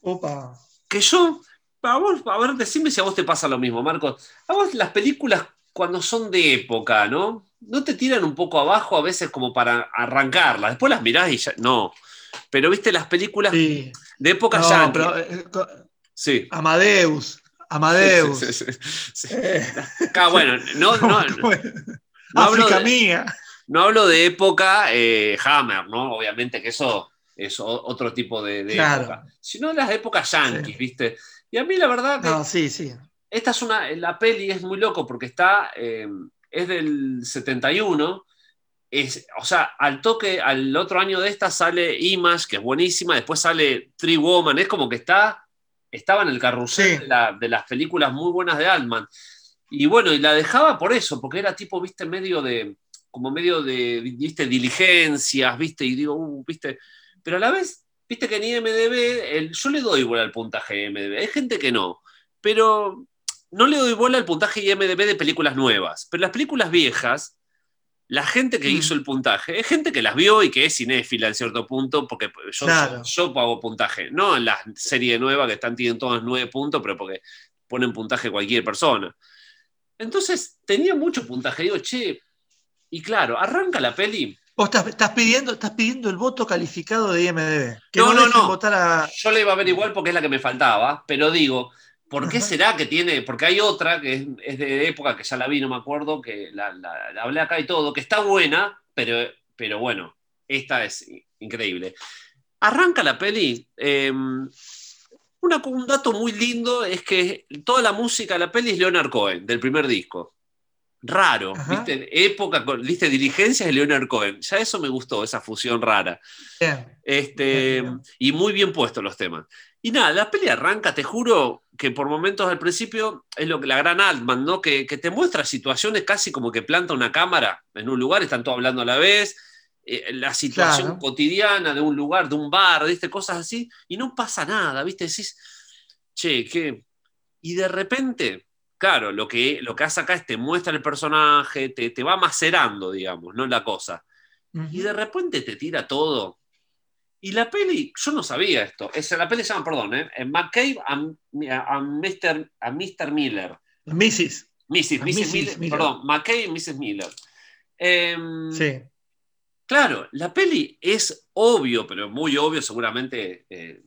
Opa. Que yo, a, vos, a ver, decime si a vos te pasa lo mismo, Marcos. A vos las películas cuando son de época, ¿no? ¿No te tiran un poco abajo a veces como para arrancarlas? Después las mirás y ya. No. Pero viste las películas Sí. de época No, pero, eh, Sí. Amadeus. Amadeus. Sí, sí. Eh, Acá, bueno, no, *laughs* no, no hablo de- mía. no hablo de época eh, Hammer, ¿no? Obviamente que eso es otro tipo de, de Claro. época. Sino las épocas yankees. ¿viste? Y a mí la verdad que No, sí, sí. esta es una, la peli es muy loco porque está, eh, es del 71, es, o sea, al toque, al otro año de esta sale Image, que es buenísima, después sale Three Woman, es como que está, estaba en el carrusel Sí. de, la- de las películas muy buenas de Altman. Y bueno, y la dejaba por eso, porque era tipo, viste, medio de, como medio de, viste, diligencias, viste, y digo, uh, viste, pero a la vez, viste que en IMDB, el, yo le doy igual al puntaje de IMDB, hay gente que no, pero no le doy bola al puntaje IMDB de películas nuevas, pero las películas viejas, la gente que Mm. hizo el puntaje, es gente que las vio y que es cinéfila en cierto punto, porque yo, Claro. yo puntaje, no en la serie nueva que están tienen todas nueve puntos, pero porque ponen puntaje cualquier persona. Entonces tenía mucho puntaje, digo, che, y claro, arranca la peli, Vos estás, estás pidiendo, estás pidiendo el voto calificado de IMDB. Que No, no, no, dejen no. votar a. yo le iba a ver igual porque es la que me faltaba, pero digo, ¿por qué Ajá. será que tiene? Porque hay otra que es, es de época que ya la vi, no me acuerdo, que la, la- la hablé acá y todo, que está buena, pero, pero bueno, esta es increíble. Arranca la peli. eh, una- un dato muy lindo es que toda la música de la peli es Leonard Cohen, del primer disco. Raro, Ajá. ¿viste? Época, con, ¿viste? Diligencias de Leonard Cohen. Ya eso me gustó, esa fusión rara. Bien. Este, Bien. y muy bien puestos los temas. Y nada, la peli arranca, te juro que por momentos al principio es lo que la gran Altman, ¿no? Que, que te muestra situaciones casi como que planta una cámara en un lugar, están todos hablando a la vez, eh, la situación Claro. cotidiana de un lugar, de un bar, ¿viste? Cosas así, y no pasa nada, ¿viste? Decís, che, ¿qué? Y de repente, claro, lo que, lo que hace acá es te muestra el personaje, te, te va macerando, digamos, ¿no? La cosa y de repente te tira todo. Y la peli, yo no sabía esto. Es, la peli se llama, perdón, ¿eh? McCabe a, a, Mr., a Mr. Miller. Mrs. Mrs. Mrs. Mrs. Miller, Miller. Perdón, McCabe y Mrs. Miller. Em, Sí. Claro, la peli es obvio, pero muy obvio, seguramente eh,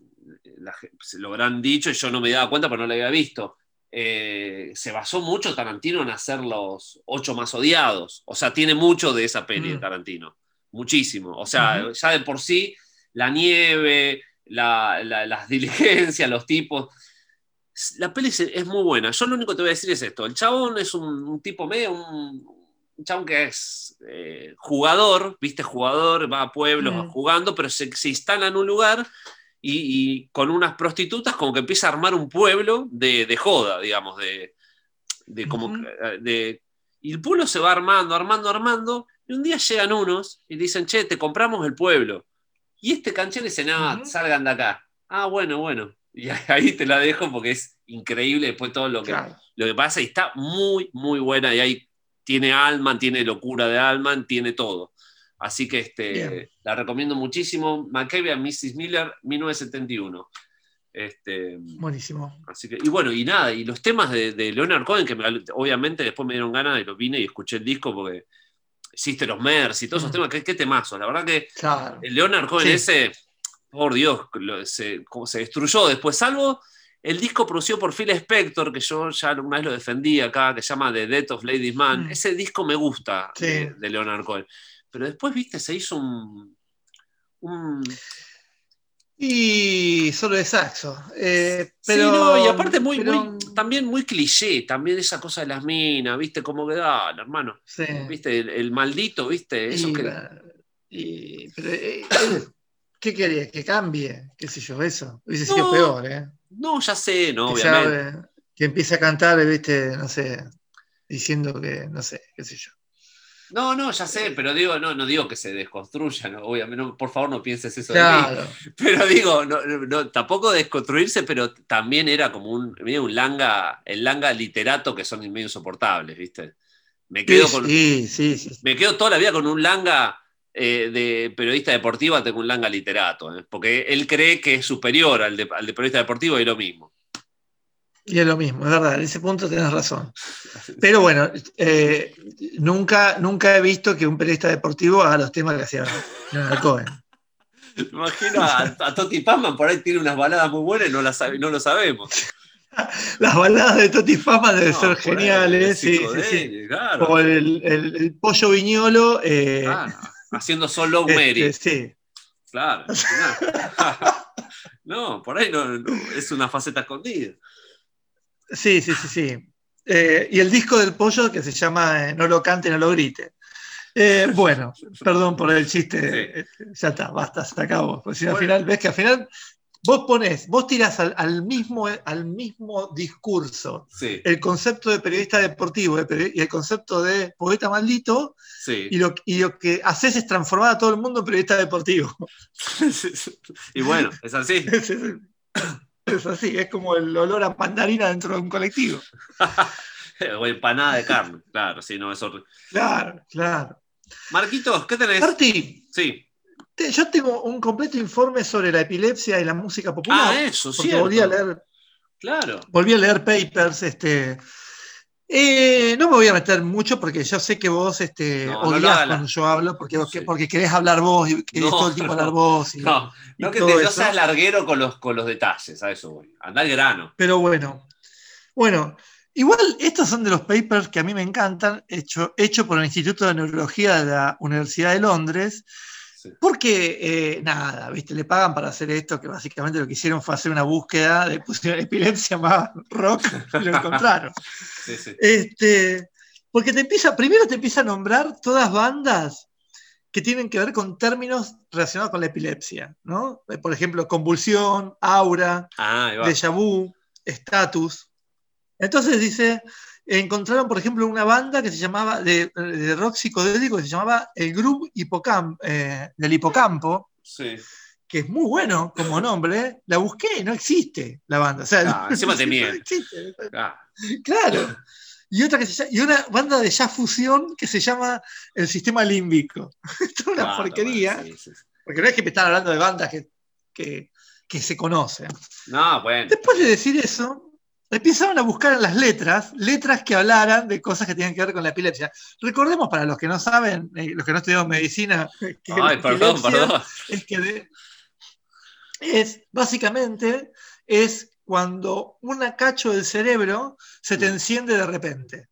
la se lo habrán dicho y yo no me daba cuenta, pero no la había visto. Eh, se basó mucho Tarantino en hacer los ocho más odiados. O sea, tiene mucho de esa peli de Mm. Tarantino. Muchísimo. O sea, ya de por sí, la nieve, la- la- las *laughs* diligencias, los tipos. La peli es, muy buena. Yo lo único que te voy a decir es esto. El chabón es un, un tipo medio, un, un chabón que es eh, jugador, viste, jugador, va a pueblos Mm. jugando, pero se, se instala en un lugar y, y con unas prostitutas como que empieza a armar un pueblo de, de joda, digamos, de, de como que, de, y el pueblo se va armando, armando, armando, y un día llegan unos y dicen, che, te compramos el pueblo. Y este canchero dice, Ujú. salgan de acá. Ah, bueno, bueno. *laughs* Y ahí te la dejo porque es increíble después todo lo que, Claro. lo que pasa y está muy, muy buena. Y ahí tiene Alman, tiene locura de Alman, tiene todo. Así que este, Bien. la recomiendo muchísimo. McCabe and Mrs. Miller, 1971. Este, Buenísimo. así que, y bueno, y nada, y los temas de, de Leonard Cohen, que me- obviamente después me dieron ganas y lo vine y escuché el disco porque Sister of Mercy, todos esos Mm. temas, qué, qué temazos. La verdad que Claro. el Leonard Cohen Sí. ese, por Dios, lo- se, como se destruyó después, salvo el disco producido por Phil Spector, que yo ya alguna vez lo defendí acá, que se llama The Death of Ladies Man. Mm. Ese disco me gusta Sí. de, de Leonard Cohen. Pero después, viste, se hizo un... un- Y solo de saxo. Eh, Sí, pero, no, y aparte muy, pero- muy, también muy cliché, también esa cosa de las minas, viste, como que da, hermano, sí. viste, el, el maldito, viste, eso Y, que... y- pero, eh, él- ¿Qué quería? Que cambie, qué sé yo, eso. Hubiese sido No, peor, ¿eh? No, ya sé, no, que, obviamente. ya, eh, que empiece a cantar, viste, no sé, diciendo que, no sé, qué sé yo. No, no, ya sé, pero digo, no, no digo que se desconstruya, no, obviamente, no, por favor no pienses eso de mí. Claro, *laughs* Pero digo, no, no, tampoco desconstruirse, pero también era como un, medio un langa, el langa literato que son medio insoportables, ¿viste? Me quedo, con, sí, sí, sí. me quedo toda la vida con un langa eh, de periodista deportivo tengo un langa literato, ¿eh? porque él cree que es superior al de, al de periodista deportivo y lo mismo. Y es lo mismo, es verdad, en ese punto tenés razón. Pero bueno, eh, nunca, nunca he visto que un periodista deportivo haga los temas que hacía Leonard Cohen. *laughs* Imagino a, a Toti Pazman, por ahí tiene unas baladas muy buenas y no, las no lo sabemos. *laughs* Las baladas de Toti Fama deben No, ser geniales, sí, sí, sí. Claro, Como el, el- el pollo viñolo. eh, claro. Haciendo solo este, Mary. sí. Claro. *laughs* No, por ahí no, no, es una faceta escondida. Sí, sí, sí, sí. Eh, y el disco del pollo que se llama eh, No lo cante, no lo grite. Eh, bueno, perdón por el chiste. Ya está, basta, se acabó. Si no, al final, ves que al final vos ponés, vos tirás al, al mismo, al mismo discurso Sí, el concepto de periodista deportivo y el concepto de poeta maldito, sí. y lo, y lo que haces es transformar a todo el mundo en periodista deportivo. *laughs* Y bueno, es así. *laughs* Es, así, es como el olor a mandarina dentro de un colectivo. *laughs* O empanada de carne. Claro, sí, no, es horrible. Claro, claro. Marquitos, ¿qué tenés? Marti, Sí. te- yo tengo un completo informe sobre la epilepsia y la música popular. Ah, eso, sí. volví a leer, Claro. volví a leer papers. Este, eh, no me voy a meter mucho porque yo sé que vos este, No, no cuando yo hablo, porque, vos- Sí. porque querés hablar vos y querés No, todo el tiempo hablar vos. y- No, y que te, seas larguero con los, con los detalles, a eso voy. Anda al grano. Pero bueno, bueno, igual estos son de los papers que a mí me encantan, hecho, hecho por el Instituto de Neurología de la Universidad de Londres, Sí. porque eh, nada, ¿viste? Le pagan para hacer esto, que básicamente lo que hicieron fue hacer una búsqueda de pusieron epilepsia más rock y lo encontraron. *laughs* Sí, sí. Este, porque te empieza, primero te empieza a nombrar todas bandas que tienen que ver con términos relacionados con la epilepsia, ¿no? Eh, Por ejemplo, convulsión, aura, Ah, déjà vu, status. Entonces dice, encontraron, por ejemplo, una banda que se llamaba, de, de rock psicodélico, que se llamaba el Groove Hipocam- eh, del Hipocampo, Sí. que es muy bueno como nombre. La busqué y no existe la banda. O sea, Ah, *laughs* encima te no existe. Ah, Claro. Y otra que se llama- y una banda de jazz fusión que se llama el sistema límbico. Esto *laughs* es una claro, porquería, bueno, sí, sí. porque no es que me están hablando de bandas que, que- que se conocen. No, bueno. Después de decir eso, empezaron a buscar en las letras, letras que hablaran de cosas que tienen que ver con la epilepsia. Recordemos para los que no saben, eh, los que no estudiaron medicina, *laughs* que la Ay, perdón, epilepsia perdón. Es que de- es básicamente es cuando una cacho del cerebro se te Mm. enciende de repente.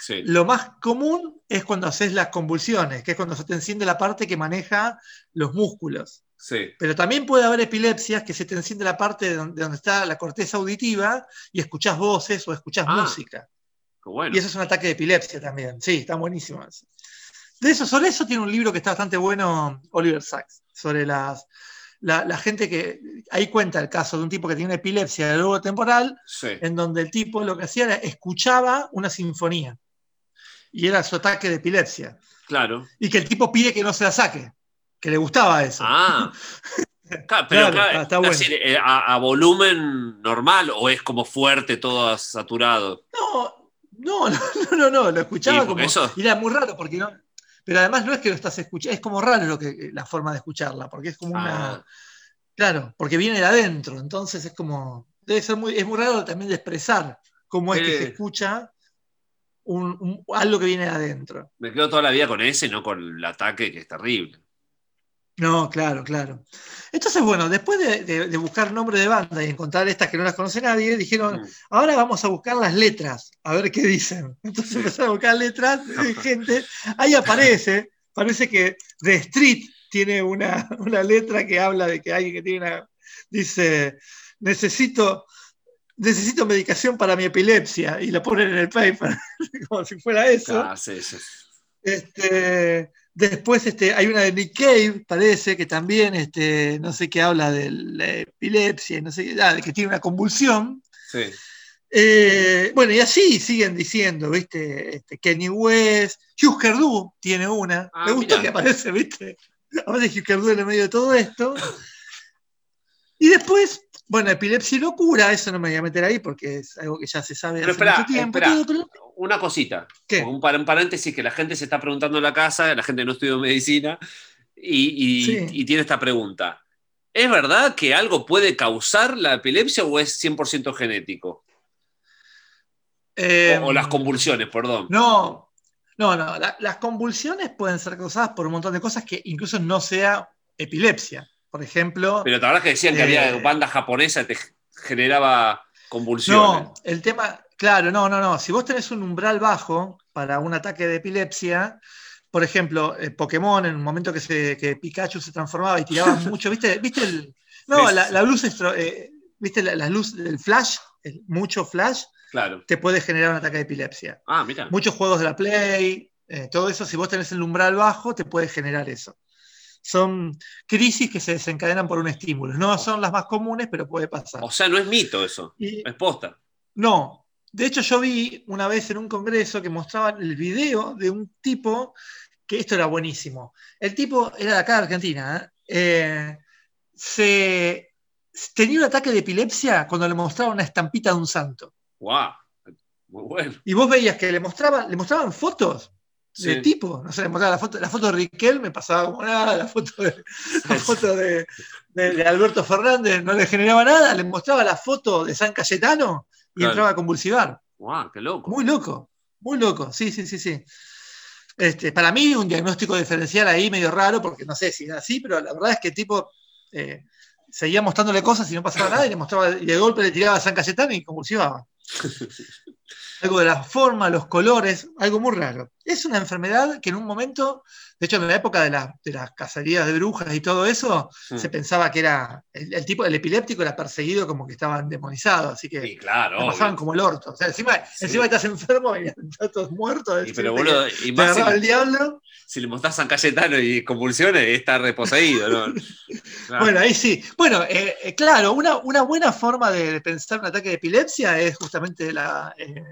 Sí. Lo más común es cuando haces las convulsiones, que es cuando se te enciende la parte que maneja los músculos. Sí. Pero también puede haber epilepsias que se te enciende la parte de donde, de donde está la corteza auditiva y escuchás voces o escuchás Ah, música. Bueno. Y eso es un ataque de epilepsia también. Sí, está buenísimo eso. De eso, sobre eso tiene un libro que está bastante bueno, Oliver Sacks, sobre las, la, la gente que. Ahí cuenta el caso de un tipo que tiene una epilepsia de luego temporal, Sí. en donde el tipo lo que hacía era escuchaba una sinfonía. Y era su ataque de epilepsia. Claro. Y que el tipo pide que no se la saque. Que le gustaba eso. Ah. *laughs* Claro, pero Claro, está- está bueno. eh, a, a volumen normal o es como fuerte, todo saturado. No, no, *laughs* no, no, no, no, lo escuchaba Sí, como. eso- y era muy raro porque no. Pero además no es que lo estás escuchando, es como raro lo que, la forma de escucharla, porque es como una. Ah, Claro, porque viene de adentro, entonces es como. Debe ser muy. Es muy raro también de expresar cómo es que se escucha un- un- algo que viene de adentro. me quedo toda la vida con ese, no con el ataque, que es terrible. No, claro, claro. Entonces, bueno, después de, de- de buscar nombre de banda y encontrar estas que no las conoce nadie, dijeron, Mm. ahora vamos a buscar las letras, a ver qué dicen. *laughs* Entonces Sí. empezaron a buscar letras de gente. Ahí aparece, parece que The Street tiene una, *laughs* una letra que habla de que alguien que tiene una. Dice: Necesito. Necesito medicación para mi epilepsia y la ponen en el paper *laughs* como si fuera eso. Ah, sí, sí. Este, después este, hay una de Nick Cave, parece, que también este, no sé qué habla de la epilepsia, no sé qué, ah, de que tiene una convulsión. Sí. Eh, bueno, y así siguen diciendo, ¿viste? Este, Kenny West, Hugh Cardu tiene una. Ah, Me gusta mirá. que aparece, ¿viste? Aparece Hugh Cardu en el medio de todo esto. Y después, bueno, epilepsia y locura, eso no me voy a meter ahí porque es algo que ya se sabe Pero hace espera, mucho tiempo. espera. todo, pero- Una cosita. ¿Qué? Un, par- un paréntesis que la gente se está preguntando en la casa, la gente no estudió medicina, y, y- Sí. y tiene esta pregunta. ¿Es verdad que algo puede causar la epilepsia o es 100% genético? Eh, o, o las convulsiones, perdón. No, no, no. la- las convulsiones pueden ser causadas por un montón de cosas que incluso no sea epilepsia. Por ejemplo, Pero la verdad que decían que Eh, había banda japonesa que te generaba convulsiones. no, el tema, claro, no, no, no. Si vos tenés un umbral bajo para un ataque de epilepsia, por ejemplo, eh, Pokémon, en un momento que, se, que Pikachu se transformaba y tiraba *laughs* mucho, ¿viste? ¿Viste el, no, la, luz, estro- eh, ¿viste la, la luz del flash? El- mucho flash Claro. te puede generar un ataque de epilepsia. Ah, mira. Muchos juegos de la Play, eh, todo eso, si vos tenés el umbral bajo, te puede generar eso. Son crisis que se desencadenan por un estímulo. No son las más comunes, pero puede pasar. O sea, no es mito eso, Y- es posta. no, de hecho yo vi una vez en un congreso que mostraban el video de un tipo, que esto era buenísimo. El tipo era de acá de Argentina, ¿eh? Eh, se, tenía un ataque de epilepsia cuando le mostraban una estampita de un santo. ¡Guau! Muy bueno. Y vos veías que le mostraban, le mostraban fotos de Sí. tipo, no sé, le mostraba la foto, la foto de Riquel me pasaba como nada, la foto de, la foto de, de- de Alberto Fernández no le generaba nada, le mostraba la foto de San Cayetano y Claro. entraba a convulsivar. ¡Guau! ¡Qué loco! Muy loco, muy loco, sí, sí, sí, sí. Este, para mí un diagnóstico diferencial ahí medio raro, porque no sé si era así, pero la verdad es que el tipo eh, seguía mostrándole cosas y no pasaba nada, y le mostraba, y de golpe le tiraba a San Cayetano y convulsivaba. *laughs* Algo de la forma, los colores, algo muy raro. Es una enfermedad que en un momento, de hecho en la época de, la- de las cacerías de brujas y todo eso, Mm. se pensaba que era, el, el tipo, el epiléptico era perseguido como que estaba demonizado, así que Sí, claro. la pasaban como el orto. O sea, encima, Sí. encima estás enfermo y estás todos muertos. Y pero boludo, y más si, el diablo. si le mostrás a San Cayetano y convulsiones, está reposeído, ¿no? *laughs* Claro. Bueno, ahí sí. Bueno, eh, eh, claro, una, una buena forma de pensar un ataque de epilepsia es justamente la, eh,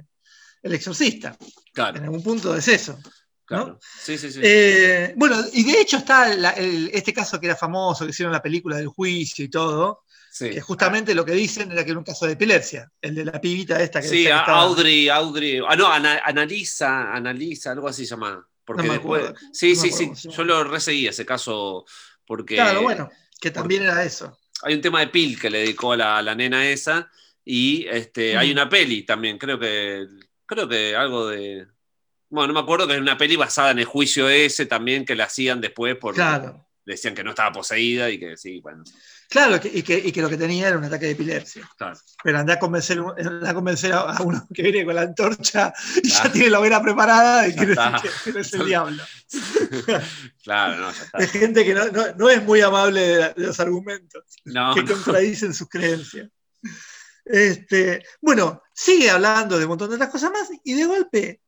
el exorcista. claro, En algún punto es eso. claro. Sí, sí, sí. Eh, bueno, y de hecho está la- el- este caso que era famoso, que hicieron la película del juicio y todo, sí. que justamente lo que dicen era que era un caso de epilepsia, el de la pibita esta que Sí, que a- estaba- Audrey, Audrey. Ah, no, ana- analiza, analiza, algo así se llama. Porque No me después. acuerdo. Sí, No sí, acuerdo sí. Yo lo reseguí ese caso porque Claro, bueno, que también era eso. hay un tema de Pil que le dedicó a la, a la nena esa. Y este, hay una peli también, creo que. Creo que algo de. Bueno, no me acuerdo que es una peli basada en el juicio ese también que la hacían después porque Claro. decían que no estaba poseída y que sí, bueno. Claro, y, que, y que lo que tenía era un ataque de epilepsia. Claro. Pero andá a convencer, andá a, convencer a, uno que viene con la antorcha y Claro. ya tiene la hoguera preparada y que, que- es el diablo. *laughs* Claro, no, ya está. Es gente que no, no- no es muy amable de, los argumentos, No, que contradicen sus creencias. Este, bueno, sigue hablando de un montón de otras cosas más y de golpe,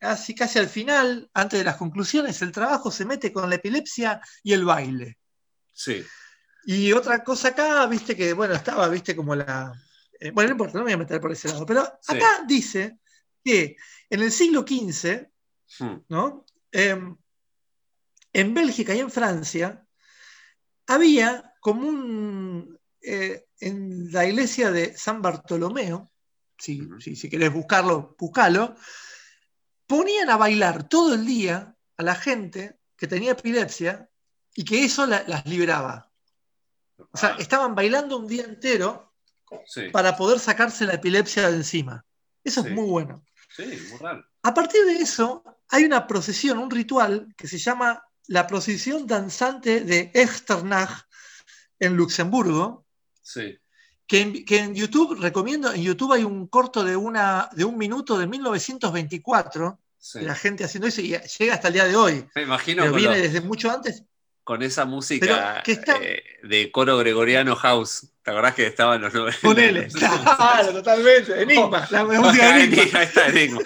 así casi al final, antes de las conclusiones, el trabajo se mete con la epilepsia y el baile. Sí. Y otra cosa acá, viste que, bueno, estaba, viste, como la. eh, bueno, no importa, no me voy a meter por ese lado. Pero Sí. acá dice que en el siglo XV, Hmm. ¿no? Em, en Bélgica y en Francia había como un. Eh, en la iglesia de San Bartolomeo, si, si, si querés buscarlo, buscalo, ponían a bailar todo el día a la gente que tenía epilepsia y que eso la- las liberaba. O sea, Ah, estaban bailando un día entero sí, para poder sacarse la epilepsia de encima. Eso Sí. es muy bueno. sí, muy raro. A partir de eso, hay una procesión, un ritual que se llama la procesión danzante de Echternach en Luxemburgo, Sí. que en, que en YouTube, recomiendo, en YouTube hay un corto de, una, de un minuto de 1924, sí. de la gente haciendo eso y llega hasta el día de hoy. Me imagino Pero viene lo- desde mucho antes. con esa música que está- eh, de coro gregoriano house. ¿Te acordás que estaba en los 90? Ponele. *laughs* Claro, totalmente. Enigma. La, la música de Enigma. Está Enigma.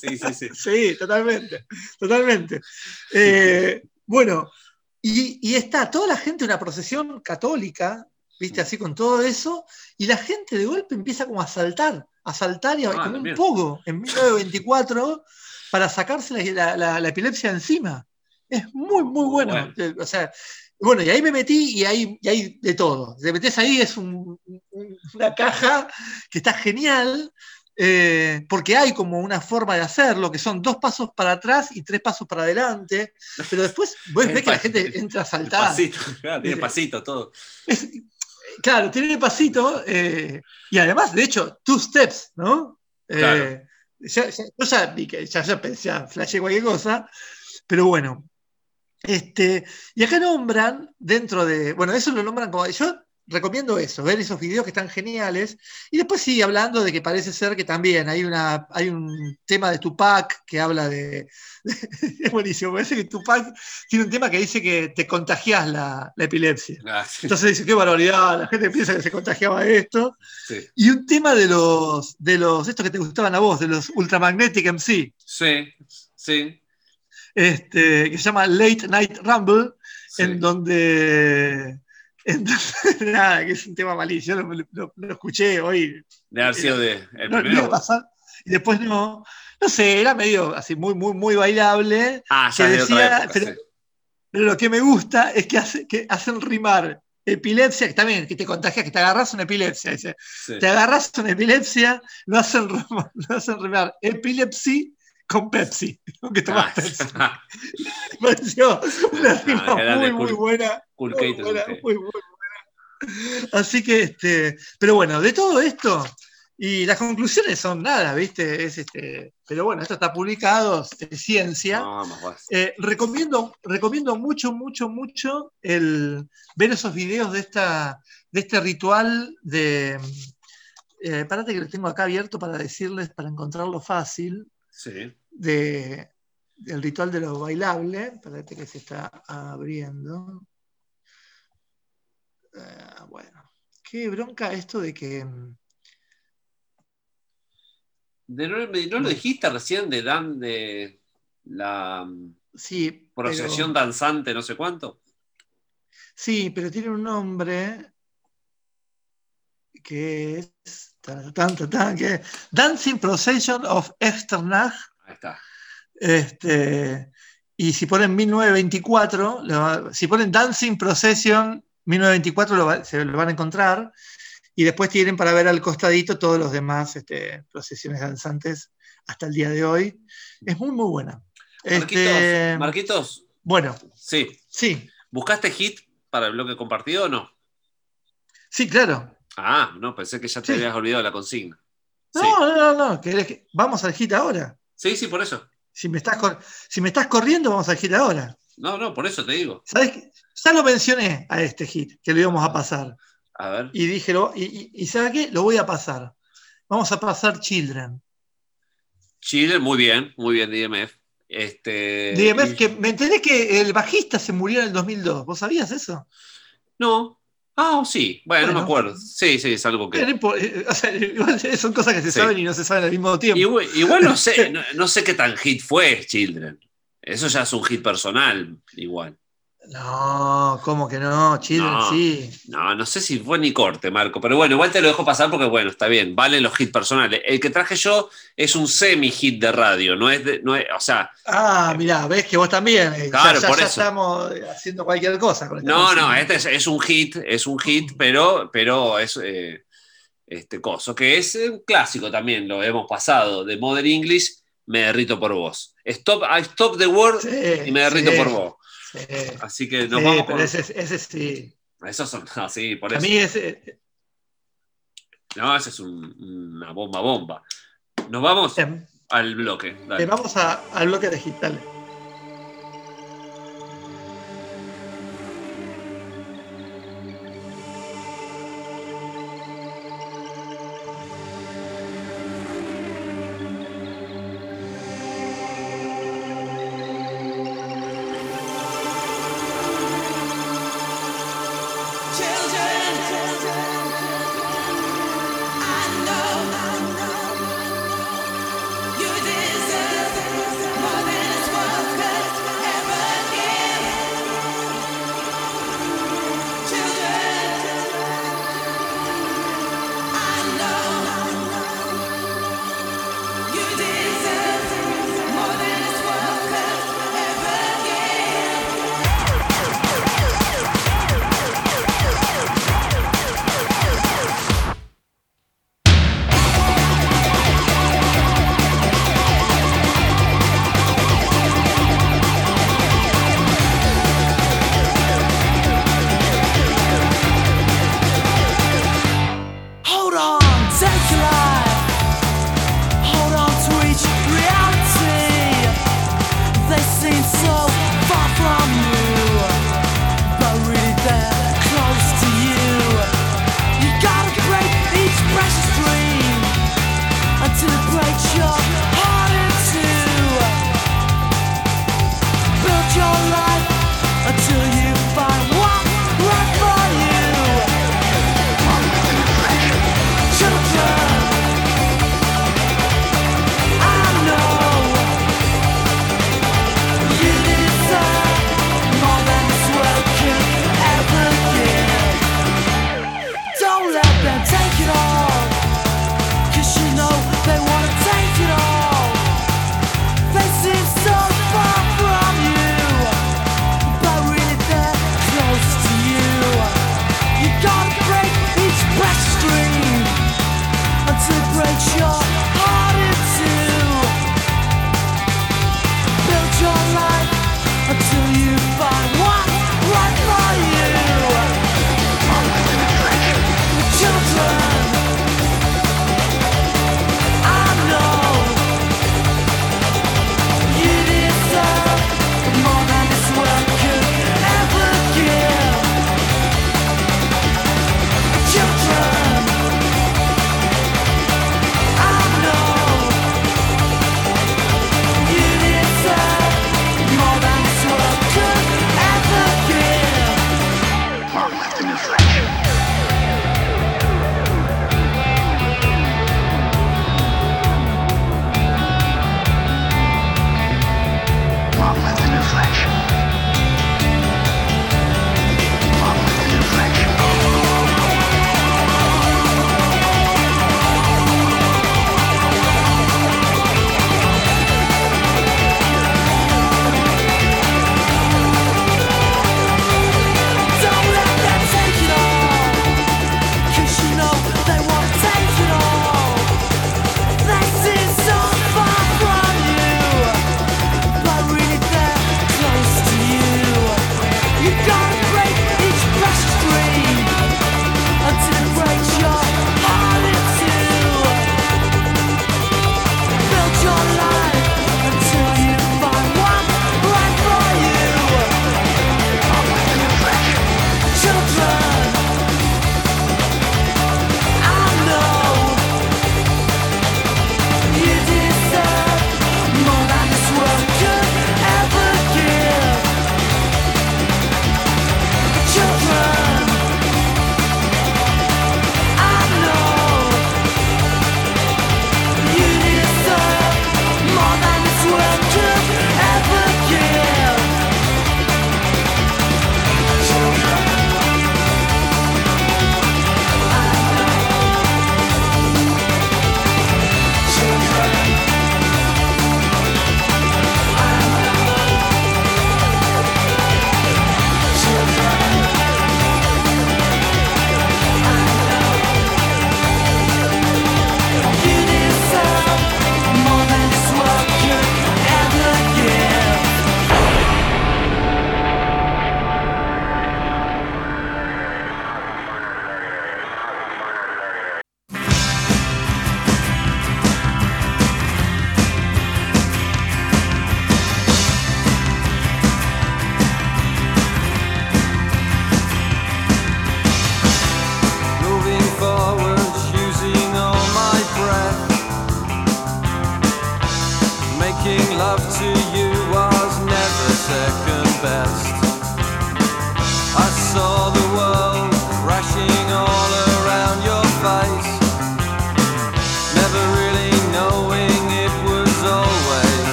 Sí, sí, sí. *laughs* Sí, totalmente, totalmente. Eh, bueno, y, y está toda la gente, una procesión católica, ¿viste? Así con todo eso, y la gente de golpe empieza como a saltar, a saltar y a, Ah, como un poco en 1924 para sacarse la, la- la- epilepsia encima. Es muy, muy Muy bueno. bueno. Eh, O sea, bueno, y ahí me metí y hay, y hay de todo. Te metes ahí, es un- un- una caja que está genial, eh, porque hay como una forma de hacerlo, que son dos pasos para atrás y tres pasos para adelante, pero después vos *laughs* ves que la gente entra a El saltar. pasito, *laughs* claro, tiene pasito todo. Es- claro, tiene pasito, eh, y además, de hecho, two steps, ¿no? Eh, Claro. ya, ya- yo ya, vi que- ya, ya pensé, ya flashé cualquier cosa, pero bueno. Este, y acá nombran, dentro de, bueno, eso lo nombran como, yo recomiendo eso, ver esos videos que están geniales, y después sigue hablando de que parece ser que también hay, una, hay un tema de Tupac que habla de, *laughs* es buenísimo, parece que Tupac tiene un tema que dice que te contagias la, la epilepsia. Ah, sí, Entonces dice, qué barbaridad, la gente piensa que se contagiaba esto. sí. Y un tema de los, de los, estos que te gustaban a vos, de los Ultramagnetic MC, Sí, sí, este, que se llama Late Night Rumble, sí. en donde, en donde- *laughs* nada, que es un tema malísimo, yo lo, lo- lo escuché hoy, De haber sido de, el no, primero. pasar, y después no, no sé, era medio así, muy, muy, muy bailable, Ah, ya que de decía, época, pero- sí. Pero lo que me gusta es que, hace- que hacen rimar epilepsia, que también que te contagia, que te agarras una epilepsia. Dice, Sí. te agarras una epilepsia, lo hacen, *laughs* lo hacen rimar epilepsy con Pepsi. Aunque tomas Ah, Pepsi. Me *laughs* pareció una rima grande, muy, muy cool. buena. Cool Muy buena, muy, buena. Así que, este, pero bueno, de todo esto, y las conclusiones son nada, ¿viste? Es este, pero bueno, esto está publicado, es ciencia. No. Eh, recomiendo, recomiendo mucho, mucho, mucho el ver esos videos de, esta, de este ritual de. Eh, párate que lo tengo acá abierto para decirles, para encontrarlo fácil, Sí. De, del ritual de lo bailable. Párate que se está abriendo. Eh, bueno, qué bronca esto de que. mm, De no, me- ¿no lo dijiste recién de Dan de la mm, Sí, procesión pero- danzante, no sé cuánto? Sí, pero tiene un nombre que es tan, tan, tan, que Dancing Procession of Echternach. Ahí está. Este, y si ponen 1924, lo va- si ponen Dancing Procession 1924 lo va- se lo van a encontrar. Y después tienen para ver al costadito todos los demás este, procesiones danzantes hasta el día de hoy. Es muy, muy buena. Marquitos, Este, Marquitos, bueno, sí. sí, ¿Buscaste hit para el bloque compartido o no? sí, claro. Ah, no, pensé que ya te Sí. habías olvidado la consigna. No, Sí. no, no, no, ¿querés que- vamos al hit ahora. Sí, sí, por eso. Si me, estás cor- si me estás corriendo, vamos al hit ahora. No, no, por eso te digo. ¿Sabes qué? Ya lo mencioné a este hit, que lo íbamos a pasar. A ver. Y dije, lo- y, y, y ¿sabe qué? Lo voy a pasar. Vamos a pasar Children. Chile, muy bien, muy bien, DMF. Este, DMF, y- que me enteré que el bajista se murió en el 2002. ¿Vos sabías eso? No. Ah, sí. Bueno, no me acuerdo. Sí, sí, es algo que. Eh, eh, o sea, igual *laughs* son cosas que se Sí. saben y no se saben al mismo tiempo. Igual, igual no sé, *laughs* no, no sé qué tan hit fue Children. Eso ya es un hit personal, igual. No, ¿cómo que no? Children, No. sí. No, no sé si fue ni corte, Marco, pero bueno, igual te lo dejo pasar porque, bueno, está bien, valen los hits personales. El que traje yo es un semi-hit de radio, no es, de- no es o sea, Ah, mirá, ves que vos también. eh, Claro, ya, ya- por ya eso. estamos haciendo cualquier cosa con esta no, no, este es, es un hit, es un hit, pero, pero es eh, este coso, que es un clásico también, lo hemos pasado, de Modern English, me derrito por vos. Stop, I stop the world Sí, y me derrito sí, por vos. Sí. Así que nos vamos con... ese, ese sí. Esos son, *laughs* sí, por A mí ese. No, ese es un- una bomba, bomba. Nos vamos em, al bloque. dale. eh, vamos a- al bloque digital.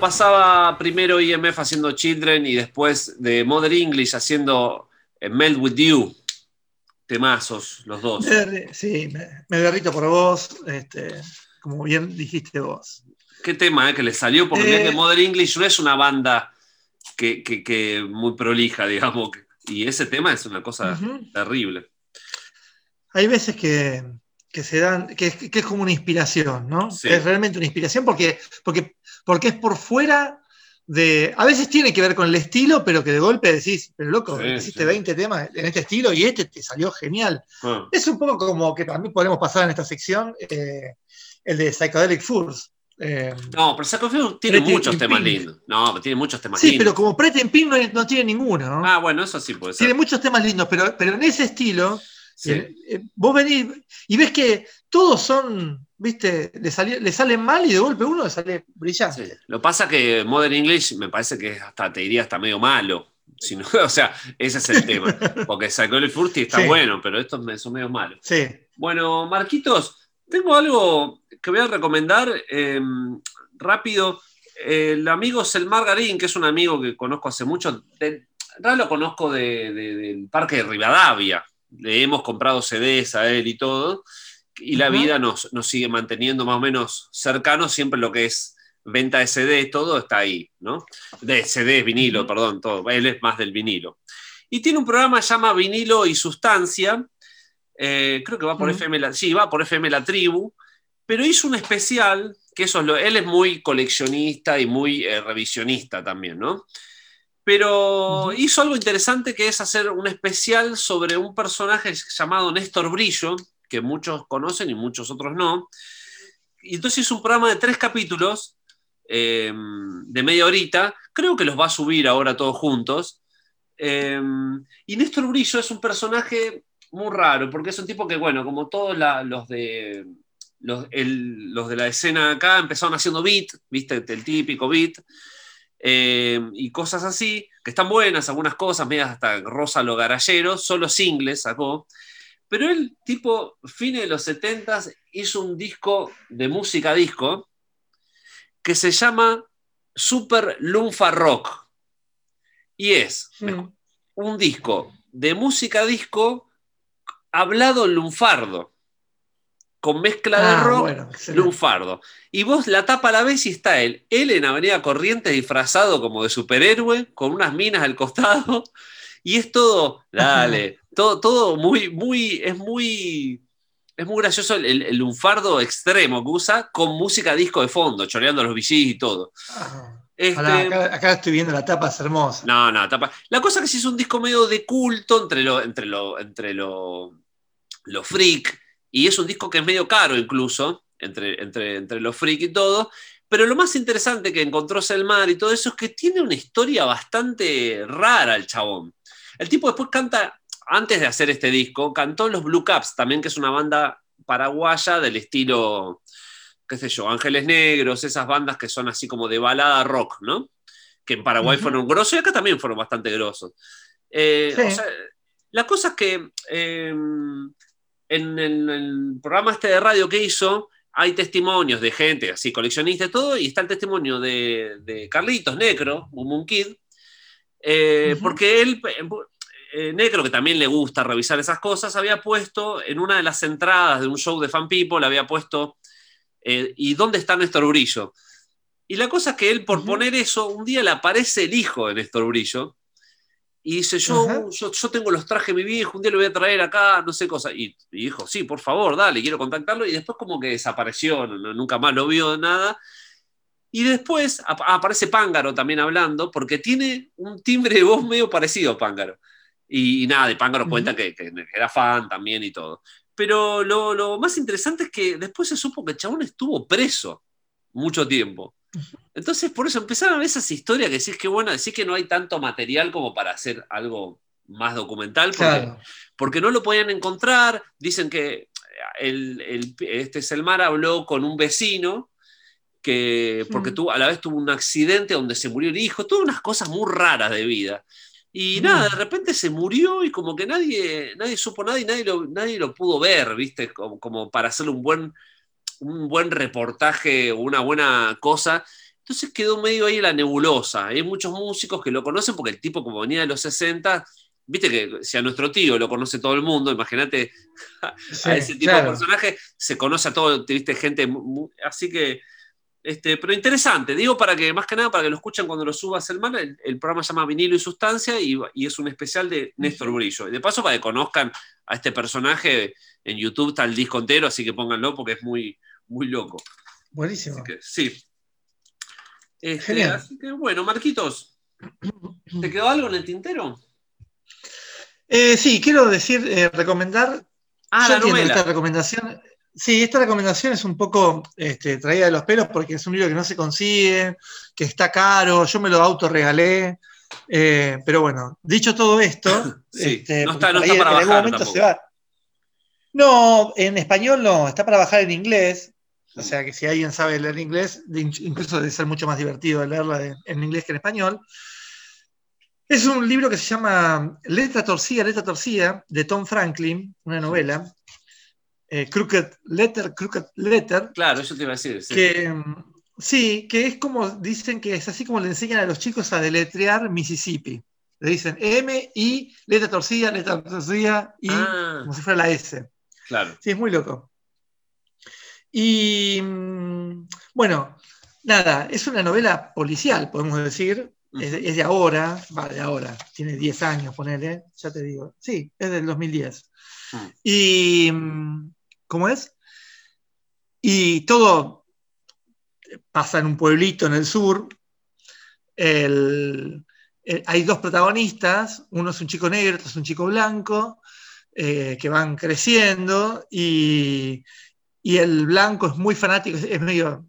Pasaba primero IMF haciendo Children y después de Mother English haciendo eh, Melt With You. Temazos, los dos. Sí, me, me derrito por vos, este, como bien dijiste vos. Qué tema, eh, que le salió, porque Eh. que Mother English no es una banda que, que- que muy prolija, digamos. Y ese tema es una cosa terrible. Hay veces que, que se dan, que, es- que es como una inspiración, ¿no? Sí. Es realmente una inspiración porque, porque, porque es por fuera de. A veces tiene que ver con el estilo, pero que de golpe decís, pero loco, Sí, hiciste sí. 20 temas en este estilo y este te salió genial. Ah, Es un poco como que también podemos pasar en esta sección eh, el de Psychedelic Furs. Eh, No, pero Psycho Fever tiene muchos temas Pink. lindos. No, tiene muchos temas sí, lindos. pero como Pretty in Pink no, no tiene ninguno, ¿no? Ah, bueno, eso sí puede ser. Tiene muchos temas lindos, pero, pero en ese estilo, Sí. eh, eh, vos venís y ves que todos son, viste, le, salen mal y de golpe uno le sale brillante. Sí. Lo pasa que Modern English me parece que es hasta, te diría, hasta medio malo. Si no- *laughs* o sea, ese es el *laughs* tema. Porque Psychedelic Furty está Sí. bueno, pero estos son medio malos. Sí. Bueno, Marquitos, tengo algo que voy a recomendar eh, rápido. el amigo Selmar Garín, que es un amigo que conozco hace mucho, de- en realidad lo conozco de- de- del Parque de Rivadavia. Le hemos comprado CDs a él y todo. Y la vida nos, nos sigue manteniendo más o menos cercanos, siempre lo que es venta de CD, todo está ahí, ¿no? De CDs, vinilo, perdón, todo. Él es más del vinilo. Y tiene un programa que se llama Vinilo y Sustancia. Eh, creo que va por. FM La, sí, va por FM La Tribu, pero hizo un especial, que eso es lo, él es muy coleccionista y muy eh, revisionista también, ¿no? Pero hizo algo interesante que es hacer un especial sobre un personaje llamado Néstor Brillo, que muchos conocen y muchos otros no. Y entonces hizo un programa de tres capítulos eh, de media horita, creo que los va a subir ahora todos juntos. Eh, y Néstor Brillo es un personaje muy raro, porque es un tipo que, bueno, como todos la- los de los, el- los de la escena acá empezaron haciendo beat, viste, el típico beat, eh, y cosas así, que están buenas, algunas cosas, medias hasta Rosa lo garallero, solo singles sacó. Pero el tipo, fines de los 70 hizo un disco de música disco que se llama Super Lunfa Rock. Y es Mm. un disco de música disco hablado en lunfardo, con mezcla de Ah, rock bueno, lunfardo. Y vos la tapa a la vez y está él, él en Avenida Corrientes disfrazado como de superhéroe, con unas minas al costado, *laughs* y es todo, dale, *laughs* todo, todo muy, muy, es muy, es muy gracioso el, el- lunfardo extremo que usa con música disco de fondo, choreando los VGs y todo. Ah, Este, acá, acá estoy viendo la tapa, es hermosa. no, no, tapa. La cosa es que sí es un disco medio de culto entre lo, entre lo, entre lo, lo freak, y es un disco que es medio caro incluso, entre, entre, entre lo freak y todo. Pero lo más interesante que encontró Selmar y todo eso es que tiene una historia bastante rara el chabón. El tipo después canta, antes de hacer este disco, cantó en los Blue Caps también, que es una banda paraguaya del estilo, qué sé yo, Ángeles Negros, esas bandas que son así como de balada rock, ¿no? Que en Paraguay Ujú. fueron grosos y acá también fueron bastante grosos. Eh, Sí. o sea, la cosa es que eh, en, el- el programa este de radio que hizo, hay testimonios de gente así, coleccionista y todo, y está el testimonio de, de Carlitos Necro, un Kid, eh, porque él, eh, Necro, que también le gusta revisar esas cosas, había puesto en una de las entradas de un show de Fan People, había puesto, eh, ¿y dónde está Néstor Brillo? Y la cosa es que él, por poner eso, un día le aparece el hijo de Néstor Brillo y dice, yo, yo, yo tengo los trajes de mi viejo, un día lo voy a traer acá, no sé cosa. Y, y dijo, sí, por favor, dale, quiero contactarlo. Y después como que desapareció, no- nunca más lo vio, nada. Y después ap- aparece Pángaro también hablando, porque tiene un timbre de voz medio parecido a Pángaro. Y, y nada, de Pángaro cuenta que, que era fan también y todo. Pero lo, lo más interesante es que después se supo que el chabón estuvo preso mucho tiempo. Entonces, por eso empezaron a ver esas historias que decís que bueno, decís que no hay tanto material como para hacer algo más documental, porque, Claro. porque no lo podían encontrar. Dicen que el, el- este Selmar habló con un vecino que, porque Mm. tuvo, a la vez tuvo un accidente donde se murió el hijo, todas unas cosas muy raras de vida. Y Mm. nada, de repente se murió y como que nadie, nadie supo nada y nadie lo, nadie lo pudo ver, ¿viste? Como, como para hacerle un buen, un buen reportaje o una buena cosa. Entonces quedó medio ahí la nebulosa. Hay muchos músicos que lo conocen porque el tipo, como venía de los 60, viste que si a nuestro tío lo conoce todo el mundo, imagínate *laughs* Sí, a ese tipo claro. de personaje, se conoce a todo, viste gente, así que, este, pero interesante, digo para que, más que nada, para que lo escuchen cuando lo subas el man, el, el programa se llama Vinilo y Sustancia y, y es un especial de Néstor Brillo. Y de paso para que conozcan a este personaje, en YouTube está el disco entero, así que pónganlo porque es muy, muy loco. Buenísimo. Así que, sí. Este, Genial. así que bueno, Marquitos, ¿te quedó algo en el tintero? Eh, sí, quiero decir, eh, recomendar. Ah, yo la novela. esta recomendación. Sí, esta recomendación es un poco este, traída de los pelos porque es un libro que no se consigue, que está caro, yo me lo autorregalé. Eh, pero bueno, dicho todo esto, *laughs* Sí, este, no está- no está para en algún bajar momento tampoco. se va. No, en español no, está para bajar en inglés. O sea que si alguien sabe leer inglés, incluso debe ser mucho más divertido leerla en inglés que en español. Es un libro que se llama Letra Torcida, Letra Torcida, de Tom Franklin, una novela. Eh, Crooked Letter, Crooked Letter, Claro, eso te iba a decir. sí. que Sí, que es como, dicen que es así como le enseñan a los chicos a deletrear Mississippi. Le dicen M, I, letra torcida, letra torcida, I, Ah. como si fuera la S. Claro. Sí, es muy loco. Y mm, bueno, nada, es una novela policial, podemos decir. Es de, es de ahora, va, de ahora, tiene 10 años, ponele, ya te digo. Sí, es del 2010. Mm. Y, mm, ¿cómo es? Y todo pasa en un pueblito en el sur. El- el- hay dos protagonistas, uno es un chico negro, otro es un chico blanco, eh, que van creciendo y, y el blanco es muy fanático, es, medio,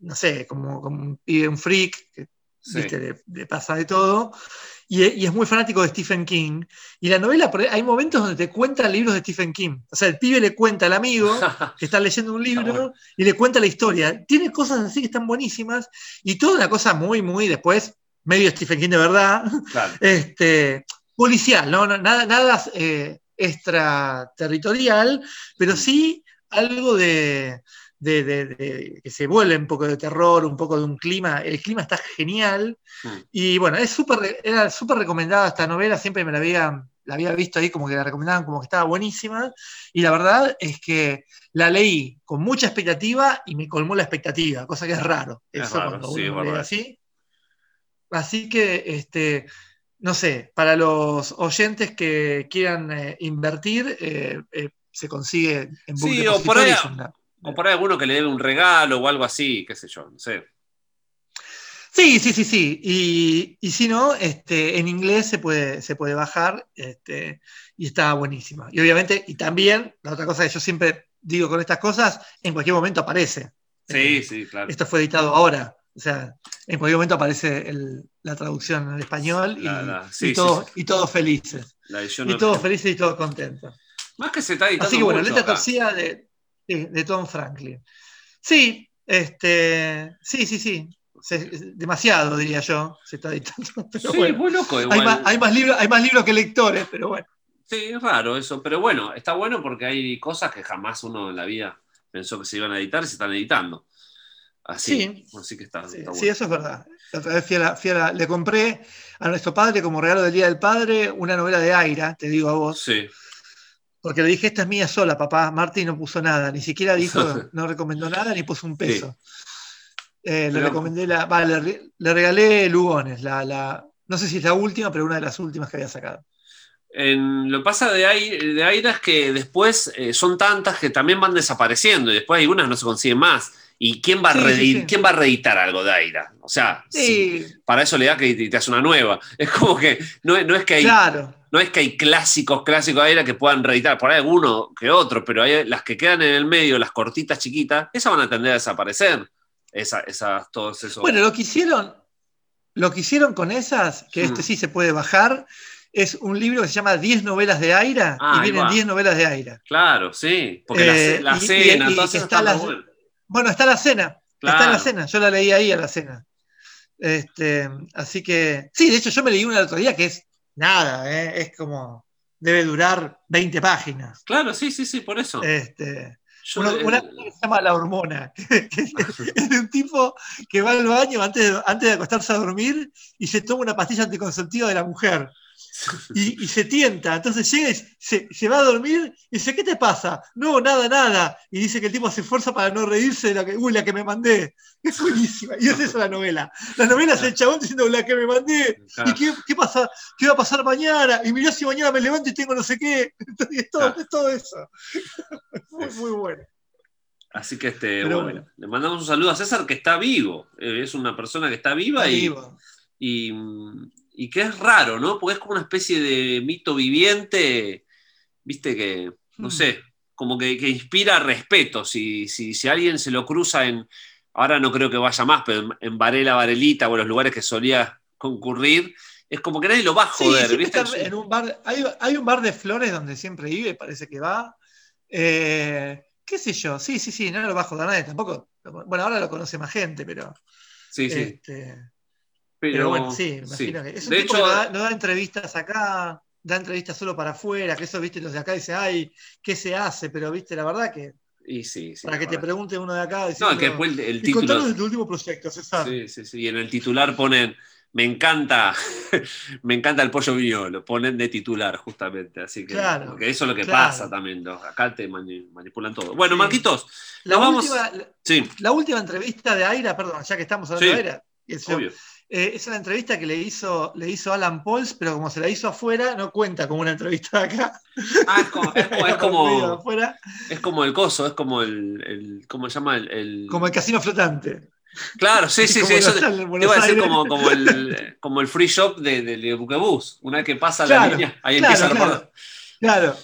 no sé, como, como un pibe, un freak, que Sí. ¿viste? Le, le pasa de todo. Y, y es muy fanático de Stephen King. Y la novela, hay momentos donde te cuentan libros de Stephen King. O sea, el pibe le cuenta al amigo *laughs* que está leyendo un libro bueno. y le cuenta la historia. Tiene cosas así que están buenísimas y toda una cosa muy, muy después, medio Stephen King de verdad, Claro. *laughs* este, policial. No, nada, nada eh, extraterritorial, pero sí algo de, de- de- de- que se vuelve un poco de terror, un poco de un clima. El clima está genial. Mm. Y bueno, es súper, era súper recomendada esta novela, siempre me la había, la había visto ahí como que la recomendaban como que estaba buenísima. Y la verdad es que la leí con mucha expectativa y me colmó la expectativa, cosa que es raro. Es Eso raro, cuando sí, uno así. Así que, este, no sé, para los oyentes que quieran eh, invertir, eh, eh, se consigue en Book Sí, o por ahí- una- O por ahí alguno que le debe un regalo o algo así, qué sé yo, no sé. Sí, sí, sí, sí. Y, y si no, este, en inglés se puede, se puede bajar este, y está buenísima. Y obviamente, y también, la otra cosa que yo siempre digo con estas cosas, en cualquier momento aparece. Sí, Eh, sí, claro. Esto fue editado ahora. O sea, en cualquier momento aparece el- la traducción al español y, La- la- y sí, todos, sí. y todos felices. Y todos felices y todos contentos. Más que se está editando Así que bueno, letra torcida de, de, de Tom Franklin. Sí, este, sí, sí, sí. Se- demasiado, diría yo, se está editando. *laughs* Pero Sí, bueno. muy loco Hay igual. más, hay más libros, hay más libros que lectores, pero bueno. Sí, es raro eso, pero bueno, está bueno porque hay cosas que jamás uno en la vida pensó que se iban a editar y se están editando. Así, así que está, Sí, está sí, bueno. eso es verdad. La otra vez fui a la- fui a la- le compré a nuestro padre como regalo del Día del Padre una novela de Aira, te digo a vos, Sí, porque le dije, esta es mía sola, papá. Martín no puso nada, ni siquiera dijo, *laughs* no recomendó nada, ni puso un peso. Eh, le Pero- recomendé la, va, le, re- le regalé Lugones, la, la, no sé si es la última, pero una de las últimas que había sacado. En- lo que pasa de, Ai- de Aira es que después eh, son tantas que también van desapareciendo y después algunas no se consiguen más. ¿Y quién va, a Sí, sí, reedi- sí. quién va a reeditar algo de Aira? O sea, Sí, para eso le da que te hace una nueva. *laughs* Es como que no, no es que hay, claro. no es que hay clásicos, clásicos de Aira que puedan reeditar. Por ahí alguno que otro, pero hay las que quedan en el medio, las cortitas chiquitas, esas van a tender a desaparecer. Esa- esas, todos esos. Bueno, lo que hicieron, lo que hicieron con esas, que este Mm. sí se puede bajar, es un libro que se llama 10 novelas de Aira Ah, y vienen va. 10 novelas de Aira. Claro, sí. Porque la, Eh, la y- cena, y todas esas están la- muy buenas. Bueno, está la cena. Está en Claro. la cena. Yo la leí ahí a la cena. Este, así que, sí, de hecho yo me leí una el otro día que es nada, ¿eh? es como, debe durar 20 páginas. Claro, sí, sí, sí, por eso. Este, Yo, una, una que se llama La Hormona, *laughs* que, que *laughs* es de un tipo que va al baño antes de, antes de acostarse a dormir y se toma una pastilla anticonceptiva de la mujer. *laughs* Y, y se tienta, entonces llega y se, se va a dormir y dice, ¿qué te pasa? No, nada, nada. Y dice que el tipo se esfuerza para no reírse de la que, uy, la que me mandé. *laughs* Es buenísima. Y es eso la novela. La novela es el chabón diciendo la que me mandé. ¿Y qué, qué pasa? ¿Qué va a pasar mañana? Y mirá si mañana me levanto y tengo no sé qué. *laughs* Entonces, es, todo, es todo eso. Es muy, muy bueno. Así que este, Pero bueno, bueno. le mandamos un saludo a César que está vivo. Eh, es una persona que está viva Está y, vivo. y, y que es raro, ¿no? Porque es como una especie de mito viviente, viste que, no Mm. sé, como que, que inspira respeto. Si, si, si alguien se lo cruza en, ahora no creo que vaya más, pero en, en Varela, Varelita o en los lugares que solía concurrir, es como que nadie lo va a Sí, joder, siempre ¿viste? en un bar. Hay, hay un bar de flores donde siempre vive, parece que va. Eh, ¿Qué sé yo? Sí, sí, sí, no lo va a joder nadie tampoco. Bueno, ahora lo conoce más gente, pero. Sí, sí. Pero, pero bueno, sí, me sí. imagino que. Es un De tipo hecho, que no da, no da entrevistas acá, da entrevistas solo para afuera, que eso, viste, los de acá dicen, ay, ¿qué se hace? Pero, viste, la verdad que Y sí, sí. Para que te pregunte uno de acá. No, que después el, el y contanos título. de tu último proyecto, César. Sí, sí, sí. Y en el titular ponen, me encanta, *laughs* me encanta el pollo viñolo, lo ponen de titular justamente. Así que, Claro, porque eso es lo que claro. pasa también. los- acá te mani- manipulan todo. Bueno, Sí. Marquitos, La, vamos. última, la, última entrevista de Aira, perdón, ya que estamos hablando de Aira, es, obvio. Eh, es una entrevista que le hizo, le hizo Alan Pauls, pero como se la hizo afuera, no cuenta como una entrevista de acá. Ah, es como, es como, es *laughs* como, afuera, es como el coso, es como el, el ¿cómo se llama? El, el- como el casino flotante. Claro, sí, sí, *laughs* sí. Eso te, iba a decir como, como, el, *laughs* como el free shop de, de, de Buquebus. Una vez que pasa la línea, ahí claro, empieza a claro. reportar. Claro,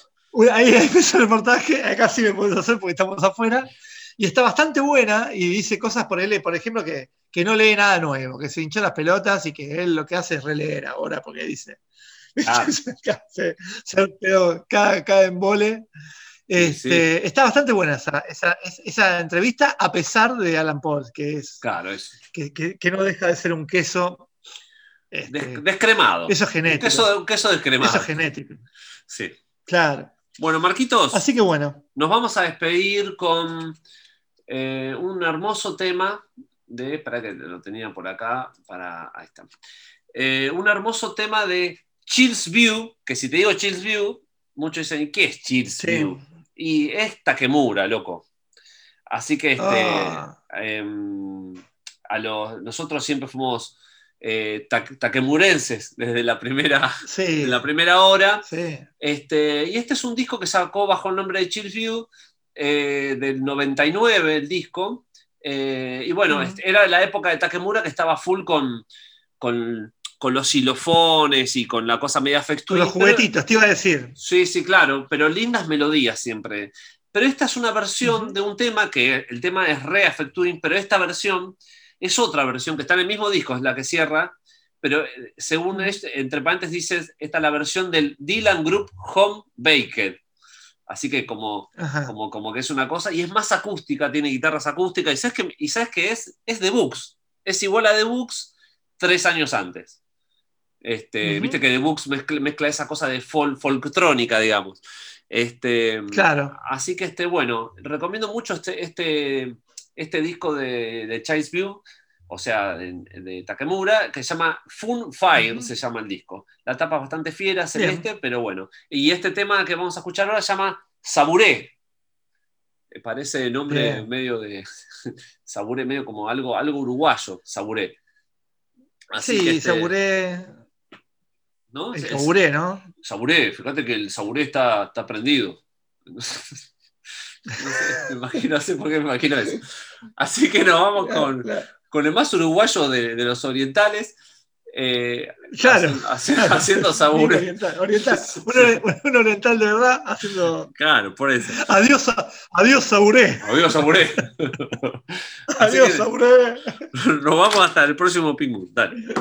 ahí empieza el reportaje, acá sí me puedes hacer porque estamos afuera. Y está bastante buena y dice cosas por él, por ejemplo, que, que no lee nada nuevo, que se hinchó las pelotas y que él lo que hace es releer ahora, porque dice. Claro. *laughs* se, se cada, cada embole. Este, Sí, Está bastante buena esa, esa, es- esa entrevista, a pesar de Alan Paul, que, es, Claro, es que, que- que no deja de ser un queso. este, des- descremado. eso Un genético. queso, un queso descremado. Eso genético. Sí. Claro. Bueno, Marquitos, Así que bueno. nos vamos a despedir con eh, un hermoso tema de. Espera que lo tenía por acá. Para, ahí está. Eh, un hermoso tema de Chills View, que si te digo Chills View, muchos dicen, ¿qué es Chills Sí. View? Y es Takemura, loco. Así que este, Ah. em, a los, nosotros siempre fuimos eh, ta- takemurenses desde la primera, Sí. *laughs* la primera hora. sí. Este, y este es un disco que sacó bajo el nombre de Chill View, eh, del 99 el disco. Eh, y bueno, este, era la época de Takemura que estaba full con, con, con los xilofones y con la cosa media Con Factory. los juguetitos, te iba a decir. Sí, sí, claro, pero lindas melodías siempre. Pero esta es una versión de un tema que el tema es re Affecturing, pero esta versión es otra versión que está en el mismo disco, es la que cierra, pero eh, según este, entre paréntesis dice, esta es la versión del Dylan Group Home Baked. Así que como, como, como que es una cosa, y es más acústica, tiene guitarras acústicas, y sabes que, y sabes que es, es The Books, es igual a The Books tres años antes. Este. Viste que The Books mezcla, mezcla esa cosa de folk, folktrónica, digamos. Este, Claro. Así que este, bueno, recomiendo mucho este, este, este disco de, de Chase View, o sea, de, de Takemura, que se llama Fun Fire, se llama el disco. La tapa es bastante fiera, celeste, pero bueno. Y este tema que vamos a escuchar ahora se llama Saburé. Me parece nombre Bien. medio de. *laughs* Saburé, medio como algo, algo uruguayo, Saburé. Así sí, que este, saburé. ¿no? El saburé, ¿no? Saburé, fíjate que el saburé está, está prendido. *laughs* No sé, me imagino, no sé por qué me imagino eso. Así que nos vamos con. Con el más uruguayo de, de los orientales, eh, Claro. *laughs* haciendo saburé. Oriental, oriental. *laughs* Un, ori- un oriental de verdad haciendo. Claro, por eso. Adiós, adiós, saburé. Adiós, saburé. *laughs* Adiós, saburé. Nos vamos hasta el próximo Pingu. Dale.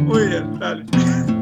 Muy bien, dale.